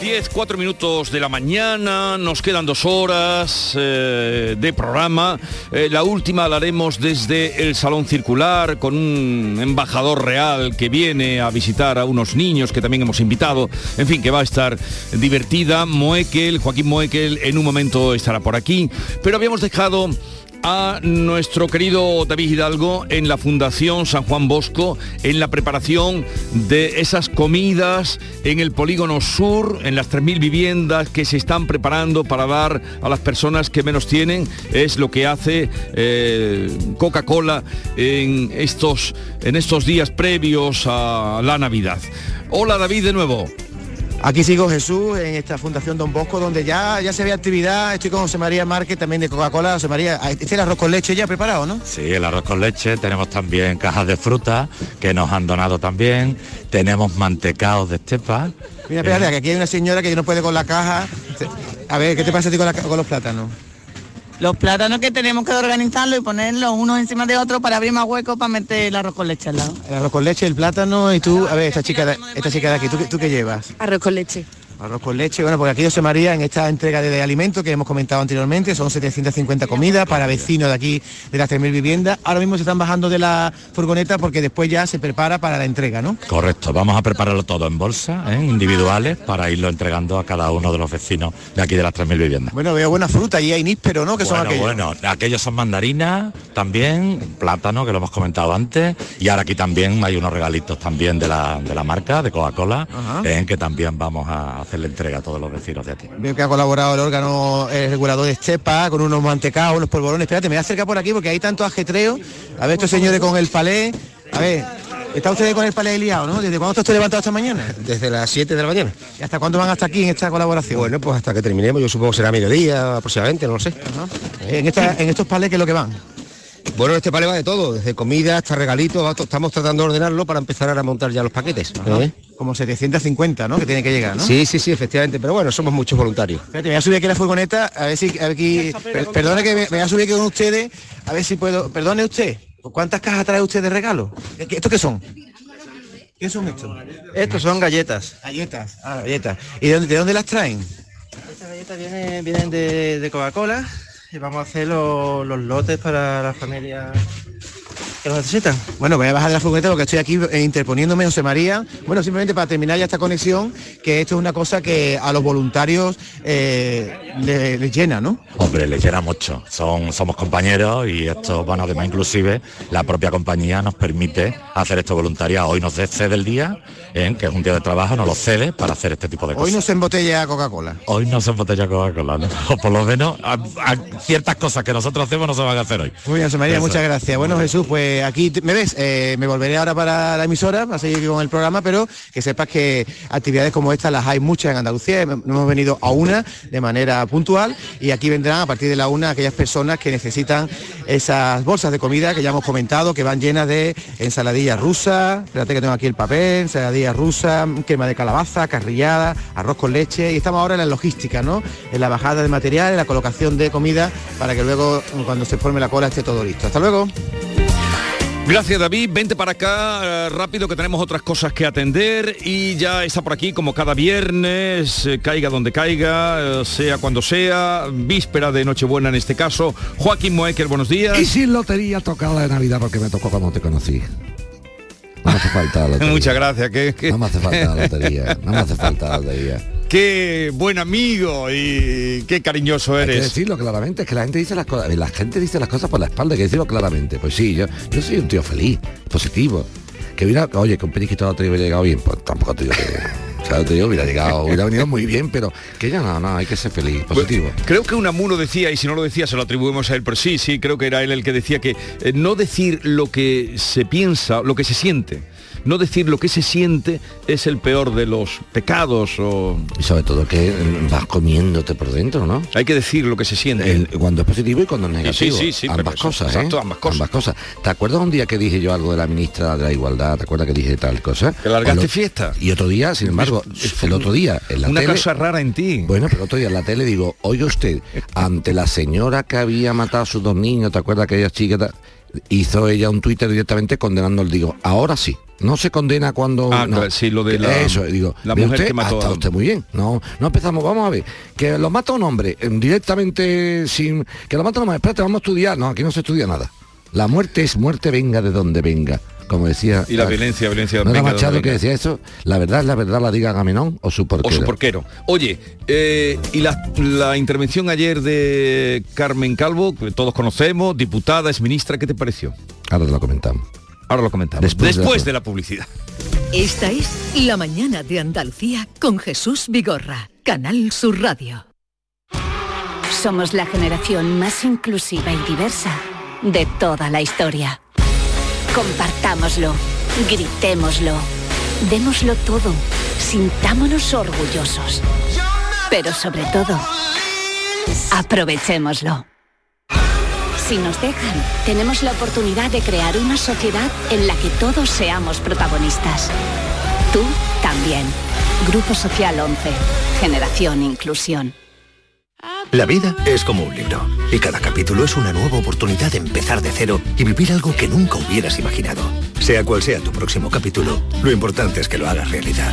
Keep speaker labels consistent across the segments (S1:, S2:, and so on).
S1: 10, 4 minutos de la mañana, nos quedan dos horas eh, de programa. Eh, la última la haremos desde el Salón Circular con un embajador real que viene a visitar a unos niños que también hemos invitado. En fin, que va a estar divertida. Moekel, Joaquín Moekel, en un momento estará por aquí. Pero habíamos dejado a nuestro querido David Hidalgo en la Fundación San Juan Bosco en la preparación de esas comidas en el polígono sur, en las 3.000 viviendas que se están preparando para dar a las personas que menos tienen. Es lo que hace eh, Coca-Cola en estos, en estos días previos a la Navidad. Hola David de nuevo.
S2: Aquí sigo Jesús en esta Fundación Don Bosco, donde ya, ya se ve actividad. Estoy con José María Márquez, también de Coca-Cola. José María, este es el arroz con leche ya preparado, ¿no?
S3: Sí, el arroz con leche. Tenemos también cajas de fruta que nos han donado también. Tenemos mantecaos de estepa.
S2: Mira, espérate, que aquí hay una señora que no puede con la caja. A ver, ¿qué te pasa a ti con, la- con los plátanos?
S4: Los plátanos que tenemos que organizarlos y ponerlos unos encima de otros para abrir más huecos para meter el arroz con leche al lado.
S2: El arroz con leche, el plátano y tú, a ver, esta chica de, esta chica de aquí, ¿tú, qué- ¿tú qué llevas?
S4: Arroz con leche.
S2: Arroz con leche, bueno, porque aquí José María en esta entrega de, de alimentos que hemos comentado anteriormente, son 750 comidas para vecinos de aquí de las 3.000 viviendas. Ahora mismo se están bajando de la furgoneta porque después ya se prepara para la entrega, ¿no?
S3: Correcto, vamos a prepararlo todo en bolsa, ¿eh? individuales, para irlo entregando a cada uno de los vecinos de aquí de las 3.000 viviendas.
S2: Bueno, veo buena fruta y hay níspero, ¿no? Que son
S3: Bueno,
S2: aquellos.
S3: bueno, aquellos son mandarinas también, plátano, que lo hemos comentado antes, y ahora aquí también hay unos regalitos también de la, de la marca, de Coca-Cola, en que también vamos a hacer la entrega a todos los vecinos de aquí.
S2: Veo que ha colaborado el órgano eh, regulador de Estepa con unos mantecaos, unos polvorones. Espérate, me voy a acercar por aquí porque hay tanto ajetreo. A ver, estos señores con el palé. A ver, está usted con el palé liado, ¿no? ¿Desde cuándo está usted levantado esta mañana?
S5: Desde las 7 de la mañana.
S2: ¿Y hasta cuándo van hasta aquí en esta colaboración?
S5: Bueno, pues hasta que terminemos, yo supongo que será mediodía aproximadamente, no lo sé.
S2: En, esta- en estos palés, ¿qué es lo que van?
S5: Bueno, este palé va de todo, desde comida hasta regalitos, estamos tratando de ordenarlo para empezar a montar ya los paquetes. ¿eh?
S2: Como 750, ¿no? Que tiene que llegar, ¿no?
S5: Sí, sí, sí, efectivamente, pero bueno, somos muchos voluntarios.
S2: Espérate, me voy a subir aquí la furgoneta, a ver si aquí. per- perdone que me, me voy a subir aquí con ustedes, a ver si puedo. Perdone usted, ¿cuántas cajas trae usted de regalo? ¿Qué- qué- ¿Estos qué son? ¿Qué son estos?
S5: Estos son galletas.
S2: Galletas. Ah, galletas. ¿Y de dónde, de dónde las traen?
S5: Estas galletas vienen, vienen de, de Coca-Cola y vamos a hacer los, los lotes para las familias que lo necesitan.
S2: Bueno, voy a bajar de la furgoneta porque estoy aquí eh, interponiéndome, José María. Bueno, simplemente para terminar ya esta conexión, que esto es una cosa que a los voluntarios eh, le- les llena, ¿no?
S3: Hombre, les llena mucho. Son, somos compañeros y esto, bueno, además inclusive la propia compañía nos permite hacer esto voluntariado. Hoy nos cede el día, ¿eh? que es un día de trabajo, nos lo cede para hacer este tipo de cosas.
S2: Hoy no se embotella Coca-Cola.
S3: Hoy no se embotella Coca-Cola, ¿no? O por lo menos a- a ciertas cosas que nosotros hacemos no se van a hacer hoy.
S2: Muy bien, José María,
S3: Eso.
S2: muchas gracias. Bueno, Jesús, pues aquí te- me ves, Eh, me volveré ahora para la emisora, para seguir con el programa, pero que sepas que actividades como esta las hay muchas en Andalucía, Hem- hemos venido a una de manera puntual y aquí vendrán a partir de la una aquellas personas que necesitan esas bolsas de comida que ya hemos comentado, que van llenas de ensaladilla rusa, espérate que tengo aquí el papel, ensaladilla rusa, crema de calabaza, carrillada, arroz con leche y estamos ahora en la logística, ¿no? En la bajada de material, en la colocación de comida para que luego cuando se forme la cola esté todo listo. Hasta luego.
S1: Gracias David, vente para acá eh, rápido que tenemos otras cosas que atender y ya está por aquí como cada viernes, eh, caiga donde caiga, eh, sea cuando sea, víspera de Nochebuena en este caso. Joaquín Moecker, buenos días.
S6: Y sin lotería tocada de Navidad porque me tocó cuando te conocí. No me hace falta la lotería.
S1: Muchas gracias, que, que-
S6: No me hace falta la lotería. No me hace falta la lotería.
S1: Qué buen amigo y qué cariñoso
S6: Hay que
S1: eres.
S6: decirlo claramente, es que la gente dice las cosas, la gente dice las cosas por la espalda, hay que decirlo claramente. Pues sí, yo, yo soy un tío feliz, positivo. Que hubiera, oye, un periquito de lotería hubiera llegado bien, pues tampoco te digo que. O sea, te digo, hubiera llegado, hubiera venido muy bien, pero que ya no, no, hay que ser feliz, positivo.
S1: Creo que Unamuno decía, y si no lo decía se lo atribuimos a él, pero sí, sí, creo que era él el que decía que eh, no decir lo que se piensa, lo que se siente, no decir lo que se siente es el peor de los pecados o...
S6: Y sobre todo que vas comiéndote por dentro, ¿no?
S1: Hay que decir lo que se siente.
S6: El- cuando es positivo y cuando es negativo.
S1: sí, sí, pero
S6: ambas
S1: eso-
S6: cosas,
S1: exacto,
S6: ¿eh?
S1: ambas cosas.
S6: ¿Te acuerdas un día que dije yo algo de la ministra de la Igualdad? ¿Te acuerdas que dije tal cosa?
S1: Que largaste
S6: Bueno,
S1: fiesta.
S6: Y otro día, sin embargo, el otro día en la
S1: Una
S6: tele...
S1: cosa rara en ti.
S6: Bueno, pero otro día en la tele digo, oye usted, ante la señora que había matado a sus dos niños, ¿te acuerdas aquella chica? ta- Hizo ella un Twitter directamente condenando el digo, ahora sí. No se condena cuando
S1: Ah,
S6: no.
S1: claro, sí, lo de la-
S6: eso digo
S1: la mujer
S6: usted,
S1: que mató a-
S6: usted muy bien no no empezamos vamos a ver que lo mata un hombre eh, directamente sin que lo mata un hombre espérate vamos a estudiar no aquí no se estudia nada la muerte es muerte venga de donde venga como decía
S1: Y la violencia, violencia
S6: no era
S1: de
S6: Machado que decía eso la verdad es la verdad la diga Agamenón o su
S1: O
S6: porquero
S1: su porquero. Oye, eh, y la, la intervención ayer de Carmen Calvo, que todos conocemos, diputada, es ministra, ¿qué te pareció?
S6: ahora te lo comentamos
S1: Ahora lo comentamos.
S6: Después
S1: Después,
S6: de la-
S1: de la publicidad.
S7: Esta es La mañana de Andalucía con Jesús Vigorra, Canal Sur Radio.
S8: Somos la generación más inclusiva y diversa de toda la historia. Compartámoslo, gritémoslo, démoslo todo, sintámonos orgullosos. Pero sobre todo, aprovechémoslo. Si nos dejan, tenemos la oportunidad de crear una sociedad en la que todos seamos protagonistas. Tú también. Grupo Social 11. Generación Inclusión.
S9: La vida es como un libro y cada capítulo es una nueva oportunidad de empezar de cero y vivir algo que nunca hubieras imaginado. Sea cual sea tu próximo capítulo, lo importante es que lo hagas realidad.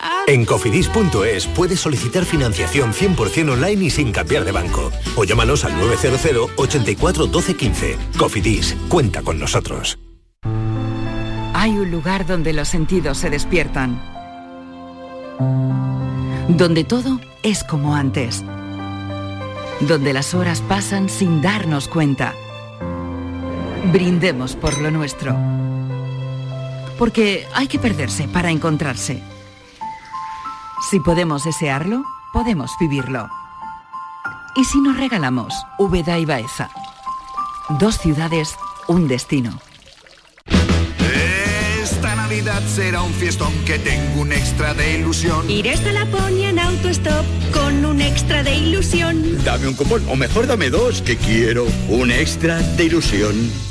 S9: En cofidis.es puedes solicitar financiación 100% online y sin cambiar de banco. O llámanos al 900 84 12 15. Cofidis, cuenta con nosotros.
S10: Hay un lugar donde los sentidos se despiertan. Donde todo es como antes. Donde las horas pasan sin darnos cuenta. Brindemos por lo nuestro. Porque hay que perderse para encontrarse. Si podemos desearlo, podemos vivirlo. ¿Y si nos regalamos Úbeda y Baeza? Dos ciudades, un destino.
S11: Esta Navidad será un fiestón que tengo un extra de ilusión.
S12: Iré hasta Laponia en autostop con un extra de ilusión.
S13: Dame un cupón, o mejor dame dos, que quiero un extra de ilusión.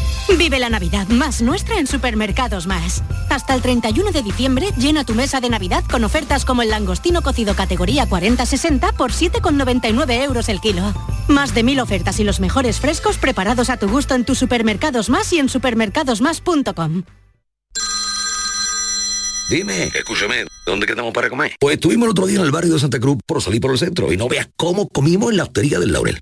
S14: Vive la Navidad más nuestra en Supermercados Más. Hasta el 31 de diciembre llena tu mesa de Navidad con ofertas como el langostino cocido categoría 40-60 por 7,99 euros el kilo. Más de mil ofertas y los mejores frescos preparados a tu gusto en tus Supermercados Más y en supermercadosmás.com.
S15: Dime, escúchame, ¿dónde quedamos para comer? Pues estuvimos el otro día en el barrio de Santa Cruz por salir por el centro y no veas cómo comimos en la hostería del Laurel.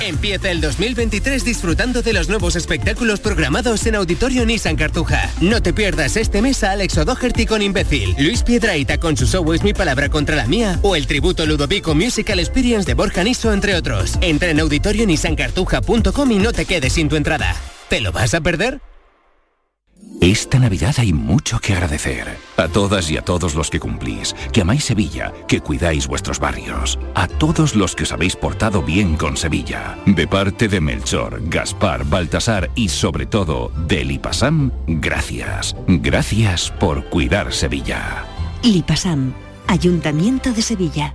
S16: Empieza el 2023 disfrutando de los nuevos espectáculos programados en Auditorio Nissan Cartuja. No te pierdas este mes a Alex O'Doherty con Imbécil, Luis Piedraita con su show Es mi palabra contra la mía o el tributo Ludovico Musical Experience de Borja Niso, entre otros. Entra en auditorionissancartuja.com y no te quedes sin tu entrada. ¿Te lo vas a perder?
S17: Esta Navidad hay mucho que agradecer. A todas y a todos los que cumplís, que amáis Sevilla, que cuidáis vuestros barrios. A todos los que os habéis portado bien con Sevilla. De parte de Melchor, Gaspar, Baltasar y sobre todo de Lipasam, gracias. Gracias por cuidar Sevilla.
S18: Lipasam, Ayuntamiento de Sevilla.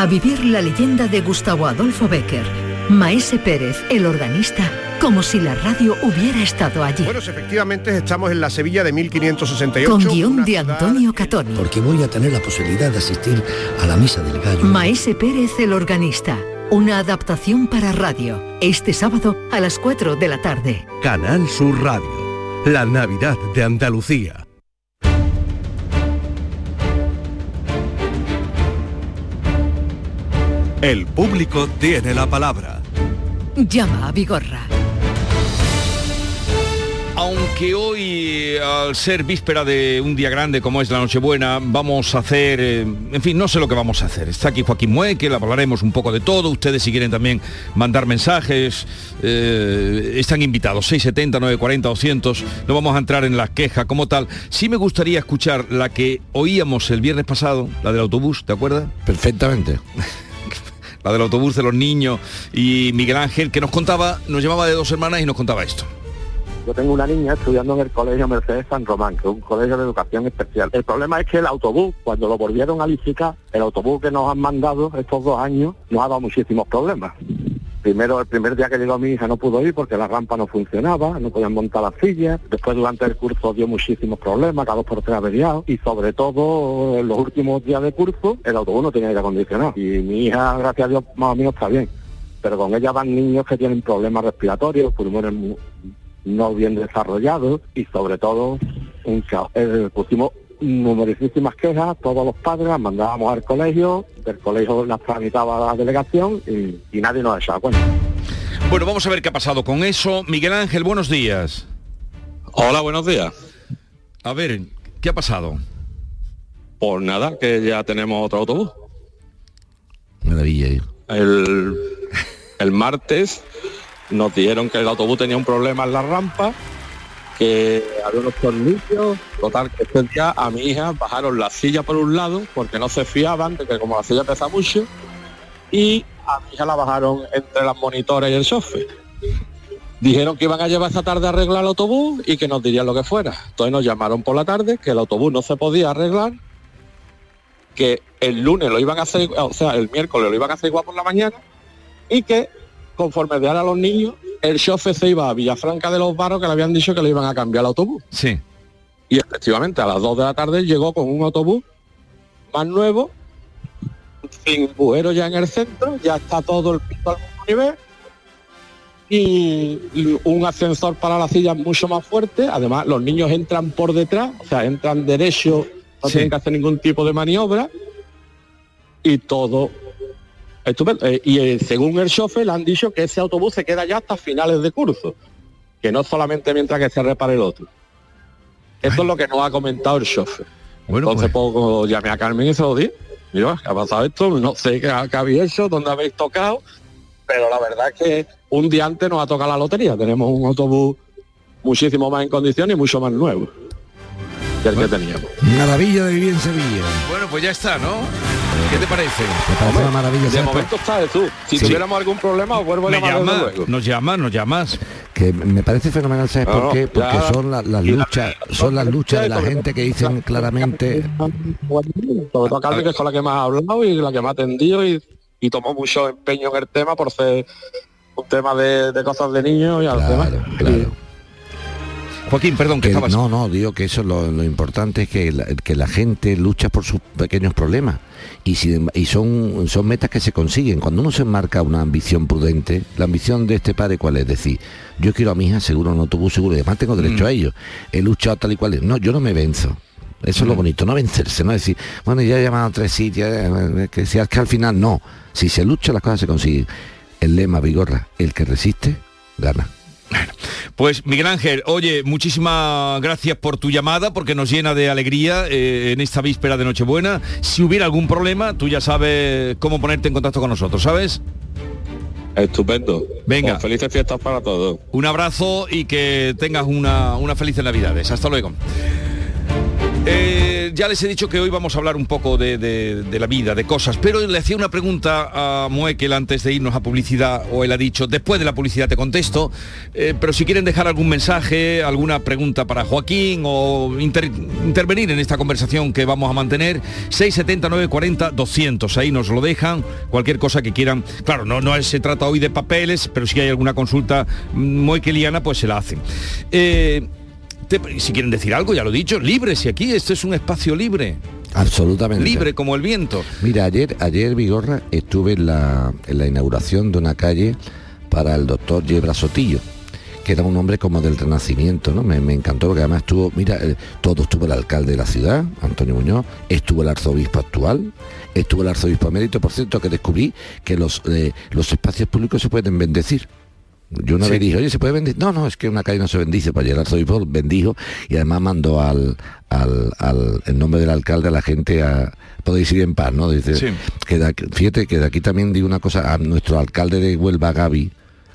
S7: a vivir la leyenda de Gustavo Adolfo Becker, Maese Pérez, el organista, como si la radio hubiera estado allí.
S19: Bueno, efectivamente estamos en la Sevilla de 1568.
S7: Con guion de Antonio Catoni.
S20: Porque voy a tener la posibilidad de asistir a la misa del gallo.
S7: Maese Pérez, el organista. Una adaptación para radio. Este sábado a las 4 de la tarde.
S21: Canal Sur Radio. La Navidad de Andalucía.
S22: El público tiene la palabra.
S7: Llama a Vigorra.
S1: Aunque hoy, al ser víspera de un día grande como es la Nochebuena, vamos a hacer, eh, en fin, no sé lo que vamos a hacer. Está aquí Joaquín Mueque, le hablaremos un poco de todo. Ustedes si quieren también mandar mensajes, eh, están invitados. 670, 940, 200. No vamos a entrar en las quejas como tal. Sí me gustaría escuchar la que oíamos el viernes pasado, la del autobús, ¿te acuerdas?
S6: Perfectamente.
S1: la del autobús de los niños y Miguel Ángel, que nos contaba, nos llamaba de dos hermanas y nos contaba esto.
S23: Yo tengo una niña estudiando en el Colegio Mercedes San Román, que es un colegio de educación especial. El problema es que el autobús, cuando lo volvieron a licitar, el autobús que nos han mandado estos dos años, nos ha dado muchísimos problemas. Primero, el primer día que llegó mi hija no pudo ir porque la rampa no funcionaba, no podían montar las sillas. Después, durante el curso dio muchísimos problemas, cada dos por tres averiados. Y sobre todo, en los últimos días de curso, el autobús no tenía aire acondicionado. Y mi hija, gracias a Dios, más o menos está bien. Pero con ella van niños que tienen problemas respiratorios, pulmones no bien desarrollados y sobre todo un caos. Eh, pusimos numerosísimas quejas, todos los padres las mandábamos al colegio, del colegio las tramitaba la delegación y, y nadie nos echaba cuenta.
S1: Bueno, vamos a ver qué ha pasado con eso. Miguel Ángel, buenos días.
S24: Hola, buenos días.
S1: A ver, ¿qué ha pasado?
S24: Pues nada, que ya tenemos otro autobús.
S6: Maravilla. ¿eh?
S24: El, el martes nos dijeron que el autobús tenía un problema en la rampa, que había unos tornillos, total, que este día a mi hija bajaron la silla por un lado porque no se fiaban de que como la silla pesa mucho, y a mi hija la bajaron entre las monitores y el chofer. Dijeron que iban a llevar esta tarde a arreglar el autobús y que nos dirían lo que fuera. Entonces nos llamaron por la tarde, que el autobús no se podía arreglar, que el lunes lo iban a hacer, o sea, el miércoles lo iban a hacer igual por la mañana, y que conforme dieran a los niños, el chofer se iba a Villafranca de los Barros que le habían dicho que le iban a cambiar el autobús.
S1: Sí.
S24: Y efectivamente a las 2 de la tarde llegó con un autobús más nuevo, sin bujero ya en el centro, ya está todo el piso al mismo nivel y un ascensor para las sillas mucho más fuerte. Además, los niños entran por detrás, o sea, entran derecho, no tienen que hacer ningún tipo de maniobra y todo estupendo. Eh, y eh, según el chofer le han dicho que ese autobús se queda ya hasta finales de curso, que no solamente mientras que se repare el otro. Esto es lo que nos ha comentado el chofer. Entonces poco llamé a Carmen y se lo di. Mira, ¿qué ha pasado esto? No sé qué, qué habéis hecho, dónde habéis tocado, pero la verdad es que un día antes nos ha tocado la lotería. Tenemos un autobús muchísimo más en condiciones y mucho más nuevo que el que teníamos.
S6: Maravilla de vivir en Sevilla.
S1: Bueno, pues ya está, ¿no? ¿Qué te parece?
S6: Me parece una maravilla.
S24: De
S6: ¿sabes por-
S24: momento está tú. Si
S1: Sí.
S24: tuviéramos algún problema, os vuelvo a llamar desde
S1: llama,
S24: luego.
S1: nos llamas, nos llamas.
S6: que me parece fenomenal, ¿sabes
S24: No,
S6: por
S24: no,
S6: qué? Porque
S24: ya-
S6: son la- las
S24: la-
S6: luchas, son las luchas de la gente que dicen claramente
S24: Sobre todo a Carmen, que es con la que más ha hablado y la que más ha atendido y, y tomó mucho empeño en el tema por ser un tema de, de cosas de niños y al tema.
S1: Joaquín, perdón, que
S6: que-
S1: estabas...
S6: no, no, digo que eso lo, lo importante es que la, que la gente lucha por sus pequeños problemas y, si- y son, son metas que se consiguen. Cuando uno se marca una ambición prudente, la ambición de este padre cuál es, decir, yo quiero a mi hija seguro un autobús seguro y además tengo derecho
S1: Mm.
S6: a ello. He luchado tal y cual. es. No, yo no me venzo. Eso es
S1: Mm.
S6: lo bonito, no vencerse, no decir, bueno, ya he llamado a tres sitios, que si que al final no. Si se lucha las cosas se consiguen. El lema Vigorra, el que resiste, gana.
S1: Pues Miguel Ángel, oye, muchísimas gracias por tu llamada porque nos llena de alegría eh, en esta víspera de Nochebuena. Si hubiera algún problema, tú ya sabes cómo ponerte en contacto con nosotros, ¿sabes?
S24: Estupendo.
S1: Venga.
S24: Pues felices fiestas para todos.
S1: Un abrazo y que tengas una, una felices Navidades. Hasta luego. Eh, ya les he dicho que hoy vamos a hablar un poco de, la vida, de cosas, pero le hacía una pregunta a Moekel antes de irnos a publicidad, o él ha dicho, después de la publicidad te contesto, eh, pero si quieren dejar algún mensaje, alguna pregunta para Joaquín o inter- intervenir en esta conversación que vamos a mantener, 679 40 200, ahí nos lo dejan, cualquier cosa que quieran. Claro, no, no se trata hoy de papeles, pero si hay alguna consulta mm, moekeliana, pues se la hacen. Eh, si quieren decir algo, ya lo he dicho, libre, si aquí esto es un espacio libre,
S6: Absolutamente.
S1: libre como el viento.
S6: Mira, ayer, ayer Vigorra, estuve en la, en la inauguración de una calle para el doctor Yebra Sotillo, que era un hombre como del Renacimiento, ¿no? Me, me encantó porque además estuvo, mira, eh, todo estuvo el alcalde de la ciudad, Antonio Muñoz, estuvo el arzobispo actual, estuvo el arzobispo emérito, por cierto, que descubrí que los, eh, los espacios públicos se pueden bendecir. Yo una
S1: Sí.
S6: vez dije, oye, ¿se puede bendecir? No, no, es que una calle no se bendice, para llegar al arzobispo bendijo y además mandó al, al, al- en nombre del alcalde a la gente a podéis ir en paz, ¿no? Dice,
S1: Sí.
S6: que de aquí- fíjate que de aquí también digo una cosa a nuestro alcalde de Huelva, Gaby,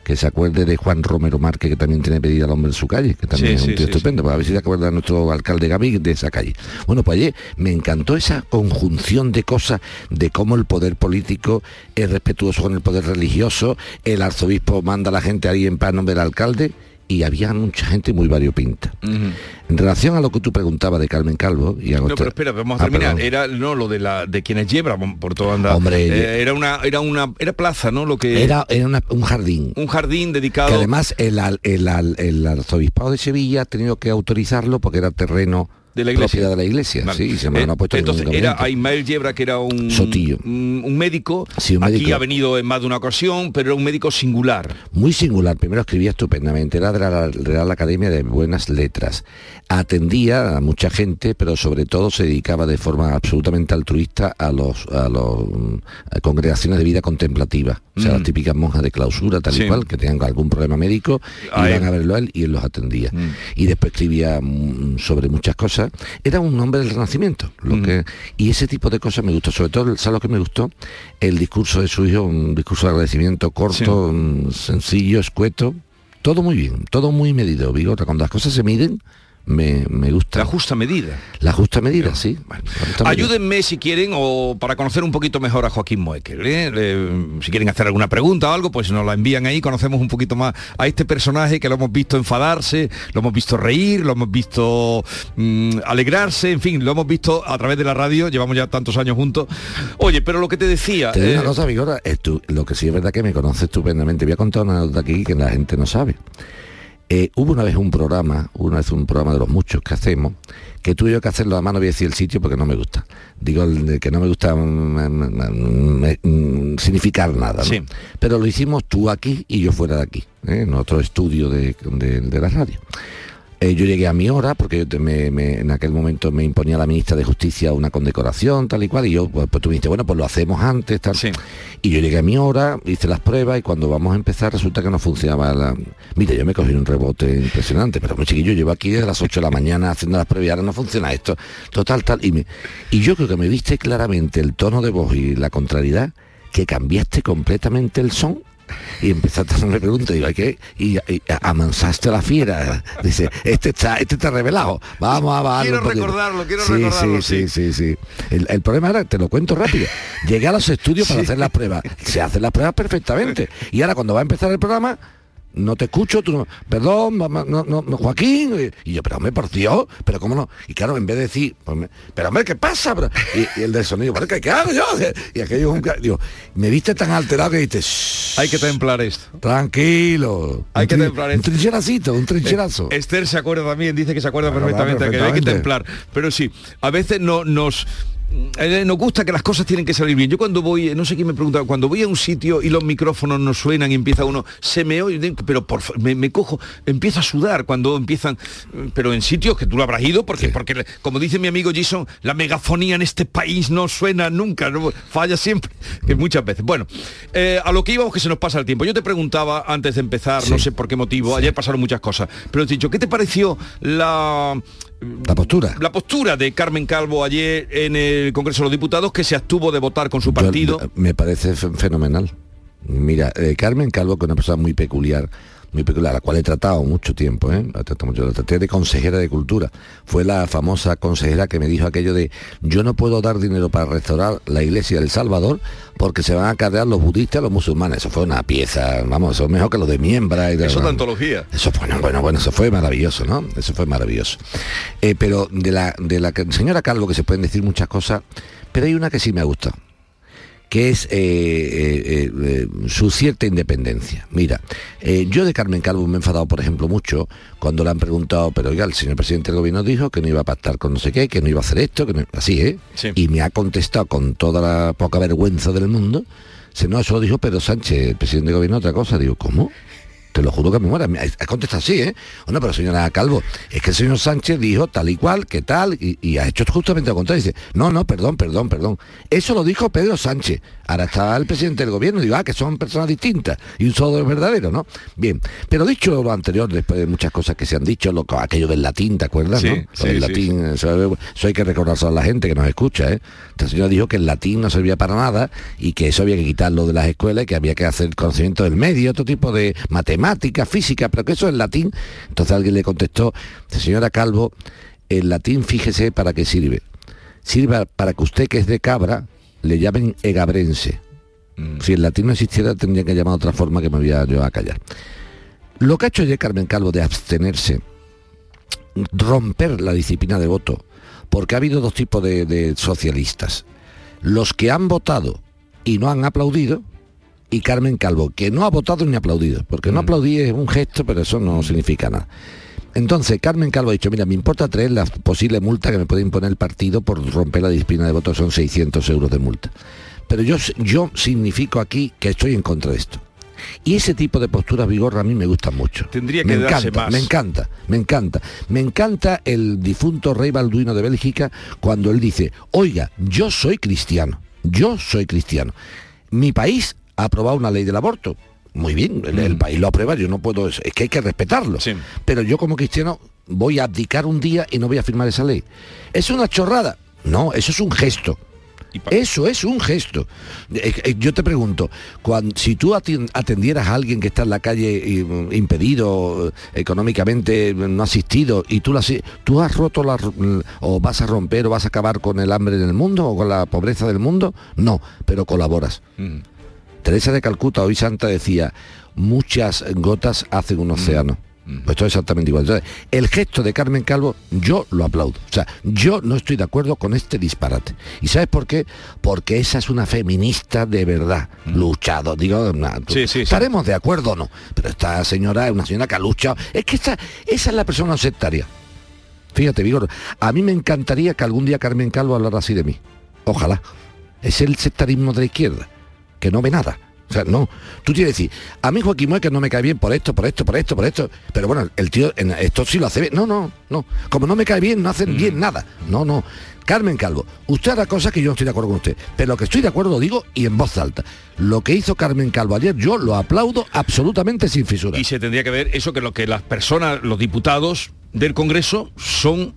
S6: que se acuerde de Juan Romero Márquez, que también tiene pedida al hombre en su calle, que también
S1: Sí,
S6: es un
S1: sí,
S6: tío
S1: sí,
S6: estupendo, pues a ver si se acuerda nuestro alcalde Gaby de esa calle. Bueno, pues ayer me encantó esa conjunción de cosas, de cómo el poder político es respetuoso con el poder religioso, el arzobispo manda a la gente ahí en paz en nombre del alcalde, y había mucha gente muy variopinta. En relación a lo que tú preguntabas de Carmen Calvo, y hago
S1: No, pero espera, vamos a
S6: Ah,
S1: terminar.
S6: perdón.
S1: Era no lo de la de quienes llevan por todo anda.
S6: Hombre,
S1: Eh, era una era una era plaza, ¿no? Lo que
S6: Era, era una- un jardín.
S1: un jardín dedicado.
S6: Que además el, el, al- el arzobispado de Sevilla ha tenido que autorizarlo porque era terreno
S1: De la iglesia.
S6: propiedad de la iglesia.
S1: Vale.
S6: Sí, y se me
S1: Eh,
S6: lo ha puesto
S1: Entonces
S6: ningún
S1: era
S6: inconveniente.
S1: Ismael Yebra, que era un,
S6: Sotillo.
S1: un, un médico.
S6: Sí, un
S1: Aquí
S6: médico.
S1: ha venido en más de una ocasión, pero era un médico singular.
S6: Muy singular, primero escribía estupendamente, era de la Real Academia de Buenas Letras. Atendía a mucha gente, pero sobre todo se dedicaba de forma absolutamente altruista a los a los mm, a congregaciones de vida contemplativa. O sea,
S1: Mm.
S6: las típicas monjas de clausura, tal
S1: Sí.
S6: y cual, que tenían algún problema médico,
S1: A
S6: iban
S1: él.
S6: a verlo a él y él los atendía.
S1: Mm.
S6: Y después escribía mm, sobre muchas cosas. Era un hombre del Renacimiento. Lo
S1: Mm.
S6: que, y ese tipo de cosas me gustó. Sobre todo, ¿sabes lo que me gustó? El discurso de su hijo, un discurso de agradecimiento corto, mm, sencillo, escueto. Todo muy bien, todo muy medido, Vigorra. Cuando las cosas se miden, me, me gusta.
S1: La justa medida.
S6: La justa medida, sí. La justa medida.
S1: Ayúdenme si quieren o para conocer un poquito mejor a Joaquín Moekel. ¿eh? Si quieren hacer alguna pregunta o algo, pues nos la envían ahí, conocemos un poquito más a este personaje que lo hemos visto enfadarse, lo hemos visto reír, lo hemos visto mm, alegrarse, en fin, lo hemos visto a través de la radio, llevamos ya tantos años juntos. Oye, pero lo que te decía...
S6: Te digo
S1: eh,
S6: una cosa, Vigorra, es tú- lo que sí es verdad que me conoce estupendamente. Voy a contar una anécdota aquí que la gente no sabe. Eh, hubo una vez un programa, una vez un programa de los muchos que hacemos, que tuve yo que hacerlo, además no voy a decir el sitio porque no me gusta. Digo el que no me gusta mm, mm, mm, mm, significar nada, ¿no?
S1: Sí.
S6: Pero lo hicimos tú aquí y yo fuera de aquí, ¿eh? en otro estudio de, de- de la radio. Eh, yo llegué a mi hora, porque yo te- me- me- en aquel momento me imponía la ministra de Justicia una condecoración, tal y cual, y yo, pues, pues tú me dijiste, bueno, pues lo hacemos antes, tal. Y yo llegué a mi hora, hice las pruebas, y cuando vamos a empezar resulta que no funcionaba la... Mira, yo me cogí un rebote impresionante, pero muy chiquillo, llevo aquí desde las 8 de la mañana haciendo las pruebas y ahora no funciona esto, total, tal. Y, me- y yo creo que me viste claramente el tono de voz y la contrariedad, que cambiaste completamente el son Y empezaste a hacerme preguntas, digo, ¿hay qué? Y, y amansaste a la fiera. Dice, este está, este está revelado. Vamos a bajarlo
S1: Quiero
S6: un poquito".
S1: recordarlo, quiero
S6: sí,
S1: recordarlo,
S6: Sí, sí, sí, sí. El, el problema era, te lo cuento rápido. Llegué a los estudios para hacer las pruebas. Se hacen las pruebas perfectamente. Y ahora cuando va a empezar el programa, no te escucho, tú no, perdón, no, no, no, Joaquín, y yo, pero hombre, por Dios, pero cómo no, y claro, en vez de decir, pues me- pero hombre, ¿qué pasa? Pero- y, y el del sonido, ¿pero qué, qué hago yo? Y aquello un, digo, me viste tan alterado que dices,
S1: Hay que templar esto.
S6: tranquilo,
S1: Hay
S6: un
S1: que templar
S6: un
S1: esto.
S6: trincheracito, un trincherazo.
S1: Esther se acuerda también, dice que se acuerda
S6: Claro,
S1: perfectamente, que hay que templar. Pero sí, a veces no, nos... eh, Nos gusta que las cosas tienen que salir bien. Yo cuando voy, no sé quién me pregunta, cuando voy a un sitio y los micrófonos no suenan y empieza uno, se me oye, pero por me, me cojo, empiezo a sudar cuando empiezan, pero en sitios que tú lo habrás ido, porque, porque como dice mi amigo Jason, la megafonía en este país no suena nunca, no, falla siempre, que muchas veces. Bueno, eh, a lo que íbamos que se nos pasa el tiempo. Yo te preguntaba antes de empezar, no sé por qué motivo, ayer pasaron muchas cosas, pero te he dicho, ¿qué te pareció la
S6: la postura?
S1: La postura de Carmen Calvo ayer en el Congreso de los Diputados que se abstuvo de votar con su partido.
S6: Yo- me parece fe- fenomenal. Mira, eh, Carmen Calvo, que es una persona muy peculiar, muy peculiar, a la cual he tratado mucho tiempo, ¿eh? La trato mucho, la traté de consejera de cultura. Fue la famosa consejera que me dijo aquello de yo no puedo dar dinero para restaurar la iglesia del Salvador porque se van a cargar los budistas los musulmanes. Eso fue una pieza, vamos, eso es mejor que lo de miembra y de
S1: Eso de antología.
S6: eso fue, bueno, bueno, bueno, eso fue maravilloso, ¿no? Eso fue maravilloso. Eh, pero de la, de la señora Calvo, que se pueden decir muchas cosas, pero hay una que sí me gusta, que es eh, eh, eh, su cierta independencia. Mira, yo de Carmen Calvo me he enfadado, por ejemplo, mucho cuando le han preguntado, pero oiga, el señor presidente del gobierno dijo que no iba a pactar con no sé qué, que no iba a hacer esto, que no- así, ¿eh? Y me ha contestado con toda la poca vergüenza del mundo. Se no, eso lo dijo Pedro Sánchez, el presidente del gobierno, otra cosa. Digo, ¿cómo? Te lo juro que me muera. Me ha contestado así, ¿eh? Bueno, pero señora Calvo, es que el señor Sánchez dijo tal y cual, que tal, y, y ha hecho justamente lo contrario. Dice, no, no, perdón, perdón, perdón. Eso lo dijo Pedro Sánchez. Ahora está el presidente del gobierno. Digo, ah, que son personas distintas. Y un solo es verdadero, ¿no? Bien. Pero dicho lo anterior, después de muchas cosas que se han dicho, lo, aquello del latín, ¿te acuerdas?
S1: Sí,
S6: no?
S1: sí,
S6: del
S1: sí,
S6: latín, Eso, eso hay que recordárselo a la gente que nos escucha, ¿eh? Esta señora dijo que el latín no servía para nada y que eso había que quitarlo de las escuelas y que había que hacer conocimiento del medio, otro tipo de matemática, física, pero que eso es latín. Entonces alguien le contestó, señora Calvo, el latín fíjese para qué sirve. Sirve para que usted que es de cabra le llamen egabrense. Si el latín no existiera tendría que llamar de otra forma que me voy a, yo a callar. Lo que ha hecho ayer Carmen Calvo de abstenerse, romper la disciplina de voto, porque ha habido dos tipos de, de socialistas. Los que han votado y no han aplaudido, y Carmen Calvo, que no ha votado ni aplaudido, porque no aplaudir es un gesto, pero eso no significa nada. Entonces, Carmen Calvo ha dicho, mira, me importa traer la posible multa que me puede imponer el partido por romper la disciplina de voto, son 600 euros de multa. Pero yo, yo significo aquí que estoy en contra de esto. Y ese tipo de posturas vigorra a mí me gustan mucho.
S1: Tendría que
S6: me
S1: darse
S6: encanta,
S1: más.
S6: me encanta, me encanta. Me encanta el difunto rey Balduino de Bélgica cuando él dice, oiga, yo soy cristiano, yo soy cristiano. Mi país ha aprobado una ley del aborto. Muy bien, el,
S1: Mm.
S6: el país lo aprueba, yo no puedo, es que hay que respetarlo. Pero yo como cristiano voy a abdicar un día y no voy a firmar esa ley. ¿Es una chorrada? No, eso es un gesto. Eso es un gesto. Eh, eh, Yo te pregunto, cuan- si tú atendieras a alguien que está en la calle mm, impedido, eh, económicamente mm, no asistido, y tú, la, tú has roto la, mm, o vas a romper o vas a acabar con el hambre en el mundo o con la pobreza del mundo, no, pero colaboras. Teresa de Calcuta, hoy santa, decía, muchas gotas hacen un océano. Pues esto es exactamente igual. Entonces, el gesto de Carmen Calvo, yo lo aplaudo. O sea, yo no estoy de acuerdo con este disparate. ¿Y sabes por qué? Porque esa es una feminista de verdad, luchado. Digo, estaremos de acuerdo o no. Pero esta señora es una señora que ha luchado. Es que esta, esa es la persona sectaria. Fíjate, Vigor, a mí me encantaría que algún día Carmen Calvo hablara así de mí. Ojalá. Es el sectarismo de la izquierda, que no ve nada. O sea, no. Tú tienes que decir, a mí Joaquín que no me cae bien por esto, por esto, por esto, por esto. Pero bueno, el tío, en esto sí lo hace bien. No, no, no. Como no me cae bien, no hacen bien nada. No, no. Carmen Calvo, usted hará cosas que yo no estoy de acuerdo con usted. Pero lo que estoy de acuerdo lo digo y en voz alta. Lo que hizo Carmen Calvo ayer, yo lo aplaudo absolutamente sin fisura.
S1: Y se tendría que ver eso que lo que las personas, los diputados del Congreso son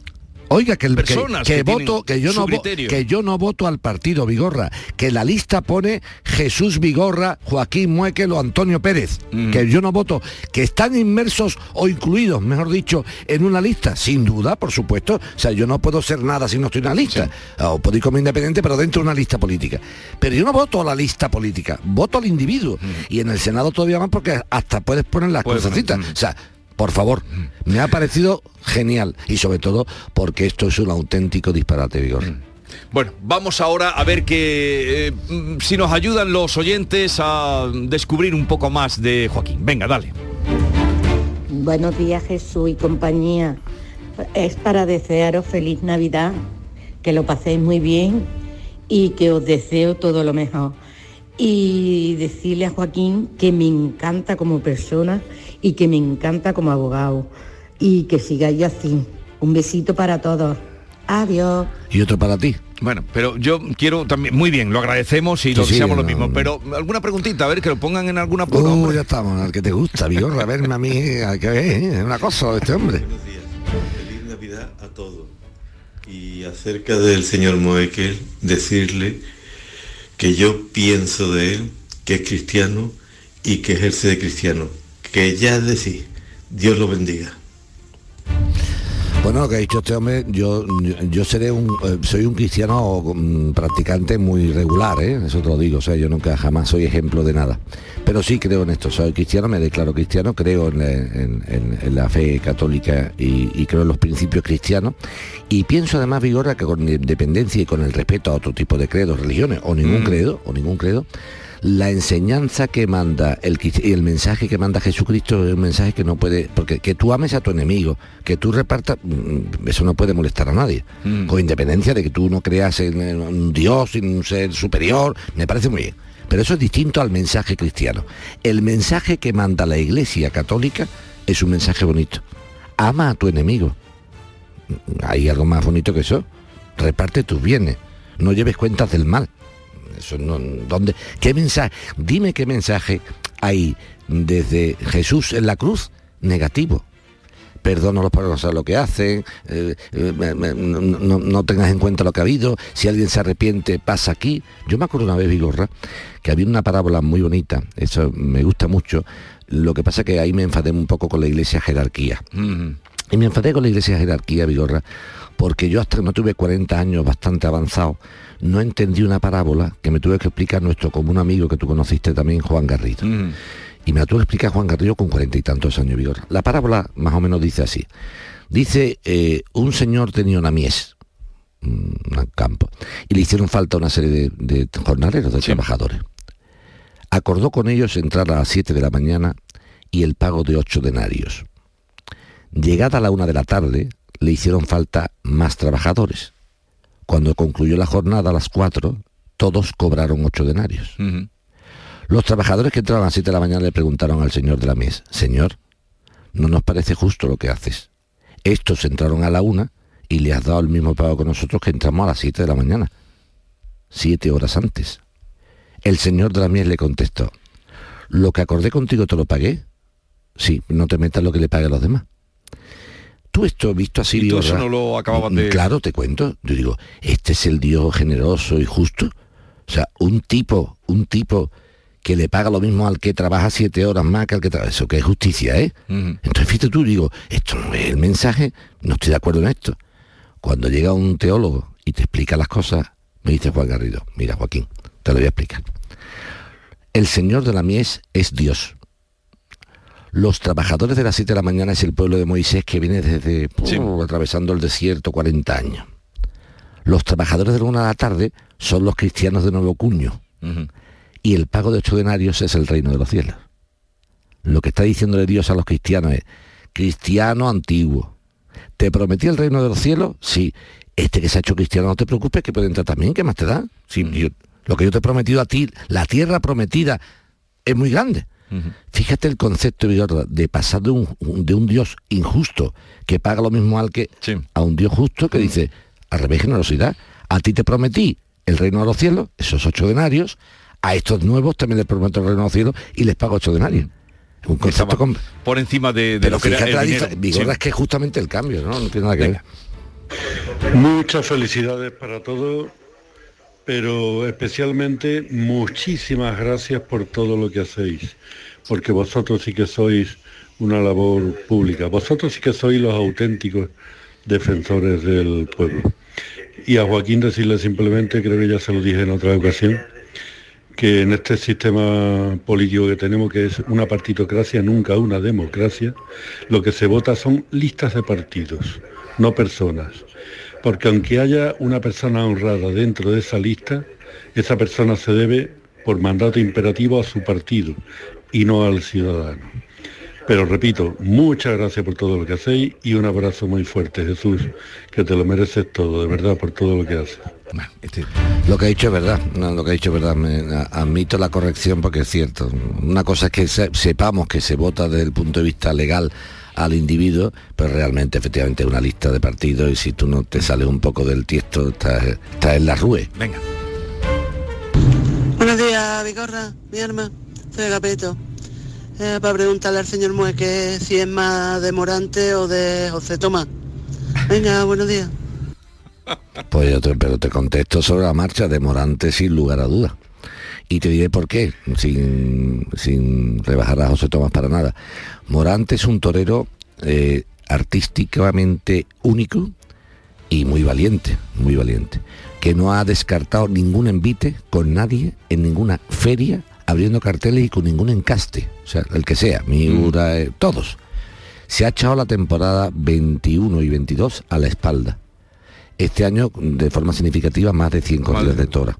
S6: Oiga, que, el, que-
S1: personas
S6: que,
S1: que tienen
S6: voto, que yo no
S1: criterio.
S6: que yo no voto al partido Vigorra, que la lista pone Jesús Vigorra, Joaquín Muekel o Antonio Pérez, que yo no voto, que están inmersos o incluidos, mejor dicho, en una lista, sin duda, por supuesto. O sea, yo no puedo ser nada si no estoy en una lista. O puedo ir como independiente, pero dentro de una lista política. Pero yo no voto a la lista política, voto al individuo. Y en el Senado todavía más porque hasta puedes poner las. O sea, por favor, me ha parecido genial y sobre todo porque esto es un auténtico disparate, Vigor.
S1: Bueno, vamos ahora a ver que eh, mm, si nos ayudan los oyentes a descubrir un poco más de Joaquín. Venga, dale.
S25: Buenos días Jesús y compañía. Es para desearos feliz Navidad, que lo paséis muy bien y que os deseo todo lo mejor. Y decirle a Joaquín que me encanta como persona y que me encanta como abogado. Y que sigáis así. Un besito para todos. Adiós.
S6: Y otro para ti.
S1: Bueno, pero yo quiero también, muy bien, lo agradecemos y lo
S6: Sí, sí,
S1: deseamos lo
S6: no,
S1: mismo,
S6: no.
S1: pero alguna preguntita, a ver, que lo pongan en alguna prueba.
S6: Uh, ya estamos, al que te gusta, Vigor, a verme a mí, que ver, ¿eh? es una cosa de este hombre.
S26: Feliz Navidad a todos. Y acerca del señor Moekel, decirle que yo pienso de él que es cristiano y que ejerce de cristiano. Que ya es decir, Dios lo bendiga.
S6: Bueno, lo que ha dicho este hombre, yo, yo seré un, eh, soy un cristiano mm, practicante muy regular, ¿eh? eso te lo digo, o sea, yo nunca jamás soy ejemplo de nada. Pero sí creo en esto, soy cristiano, me declaro cristiano, creo en la, en- en- en la fe católica y, y creo en los principios cristianos. Y pienso además, Vigorra, que con independencia y con el respeto a otro tipo de credos, religiones, o ningún
S1: Mm.
S6: credo, o ningún credo, la enseñanza que manda el, y el mensaje que manda Jesucristo es un mensaje que no puede, porque que tú ames a tu enemigo, que tú repartas, mm, eso no puede molestar a nadie.
S1: Mm.
S6: Con independencia de que tú no creas en, en un Dios, en un ser superior, me parece muy bien. Pero eso es distinto al mensaje cristiano. El mensaje que manda la Iglesia Católica es un mensaje bonito. Ama a tu enemigo. ¿Hay algo más bonito que eso? Reparte tus bienes. No lleves cuentas del mal. Eso no, ¿dónde? ¿Qué mensaje? Dime qué mensaje hay desde Jesús en la cruz negativo. Perdónalos por no saber lo que hacen, eh, eh, no- no tengas en cuenta lo que ha habido, si alguien se arrepiente, pasa aquí. Yo me acuerdo una vez, Vigorra, que había una parábola muy bonita, eso me gusta mucho, lo que pasa que ahí me enfadé un poco con la iglesia jerarquía. Y me enfadé con la iglesia jerarquía, Vigorra, porque yo hasta que no tuve 40 años bastante avanzado, no entendí una parábola que me tuve que explicar nuestro común amigo que tú conociste también, Juan Garrido. Y me la tuve que explicar Juan Garrido con cuarenta y tantos años, Vigorra. La parábola más o menos dice así. Dice, eh, un señor tenía una mies, un campo, y le hicieron falta una serie de, de jornaleros, de trabajadores. Acordó con ellos entrar a las 7 de la mañana y el pago de ocho denarios. Llegada la una de la tarde, le hicieron falta más trabajadores. Cuando concluyó la jornada a las 4, todos cobraron ocho denarios. Los trabajadores que entraron a las 7 de la mañana le preguntaron al señor de la mesa, Señor, no nos parece justo lo que haces. Estos entraron a la una y le has dado el mismo pago que nosotros que entramos a las 7 de la mañana. Siete horas antes. El señor de la mies le contestó, ¿lo que acordé contigo te lo pagué? Sí, no te metas lo que le pague a los demás. Tú esto visto así,
S1: Y tú eso no lo acababas de-
S6: Claro, te cuento. Yo digo, este es el Dios generoso y justo. O sea, un tipo, un tipo que le paga lo mismo al que trabaja siete horas más que al que trabaja. Eso que es justicia, ¿eh? Entonces, fíjate tú, digo, esto no es el mensaje, no estoy de acuerdo en esto. Cuando llega un teólogo y te explica las cosas, me dice Juan Garrido, mira Joaquín, te lo voy a explicar. El Señor de la Mies es Dios. Los trabajadores de las 7 de la mañana es el pueblo de Moisés que viene desde uh, atravesando el desierto 40 años. Los trabajadores de la una de la tarde son los cristianos de nuevo cuño. Y el pago de ocho denarios es el reino de los cielos. Lo que está diciéndole Dios a los cristianos es, cristiano antiguo, ¿te prometí el reino de los cielos? Sí. Este que se ha hecho cristiano, no te preocupes, que puede entrar también, ¿qué más te da? Sí, yo- lo que yo te he prometido a ti, la tierra prometida, es muy grande. Fíjate el concepto de pasar de un, un- de un Dios injusto que paga lo mismo al que a un Dios justo que dice, al revés generosidad, a ti te prometí el reino de los cielos, esos ocho denarios, a estos nuevos también les prometo el reino de los cielos y les pago ocho denarios. Un concepto com-
S1: por encima de, de
S6: Pero
S1: lo que era
S6: fíjate
S1: el
S6: la
S1: dinero.
S6: difer- Vigorra
S1: Sí.
S6: es que es justamente el cambio, ¿no? No tiene nada que ver.
S27: Muchas felicidades para todos, pero especialmente muchísimas gracias por todo lo que hacéis, porque vosotros sí que sois una labor pública, vosotros sí que sois los auténticos defensores del pueblo. Y a Joaquín decirle simplemente, creo que ya se lo dije en otra ocasión, que en este sistema político que tenemos, que es una partitocracia, nunca una democracia, lo que se vota son listas de partidos, no personas. Porque aunque haya una persona honrada dentro de esa lista, esa persona se debe por mandato imperativo a su partido y no al ciudadano. Pero repito, muchas gracias por todo lo que hacéis y un abrazo muy fuerte, Jesús, que te lo mereces todo, de verdad, por todo lo que haces.
S6: Este, lo que ha dicho es verdad, lo que ha dicho es verdad, admito la corrección porque es cierto. Una cosa es que sepamos que se vota desde el punto de vista legal al individuo, pero realmente efectivamente es una lista de partidos y si tú no te sales un poco del tiesto, estás, en la rue.
S1: Venga.
S28: Buenos días, Vigorra, mi arma, soy Agapeto. Eh, para preguntarle al señor Mueque si es más de Morante o de José Tomás. Venga, buenos días.
S6: Pues yo te, pero te contesto sobre la marcha de Morante sin lugar a dudas. Y te diré por qué, sin, sin rebajar a José Tomás para nada. Morante es un torero eh, artísticamente único y muy valiente, muy valiente, que no ha descartado ningún envite con nadie en ninguna feria abriendo carteles y con ningún encaste, o sea, el que sea, Miura, mm. eh, todos. Se ha echado la temporada 21 y 22 a la espalda. Este año, de forma significativa, más de 100 corridas de tora.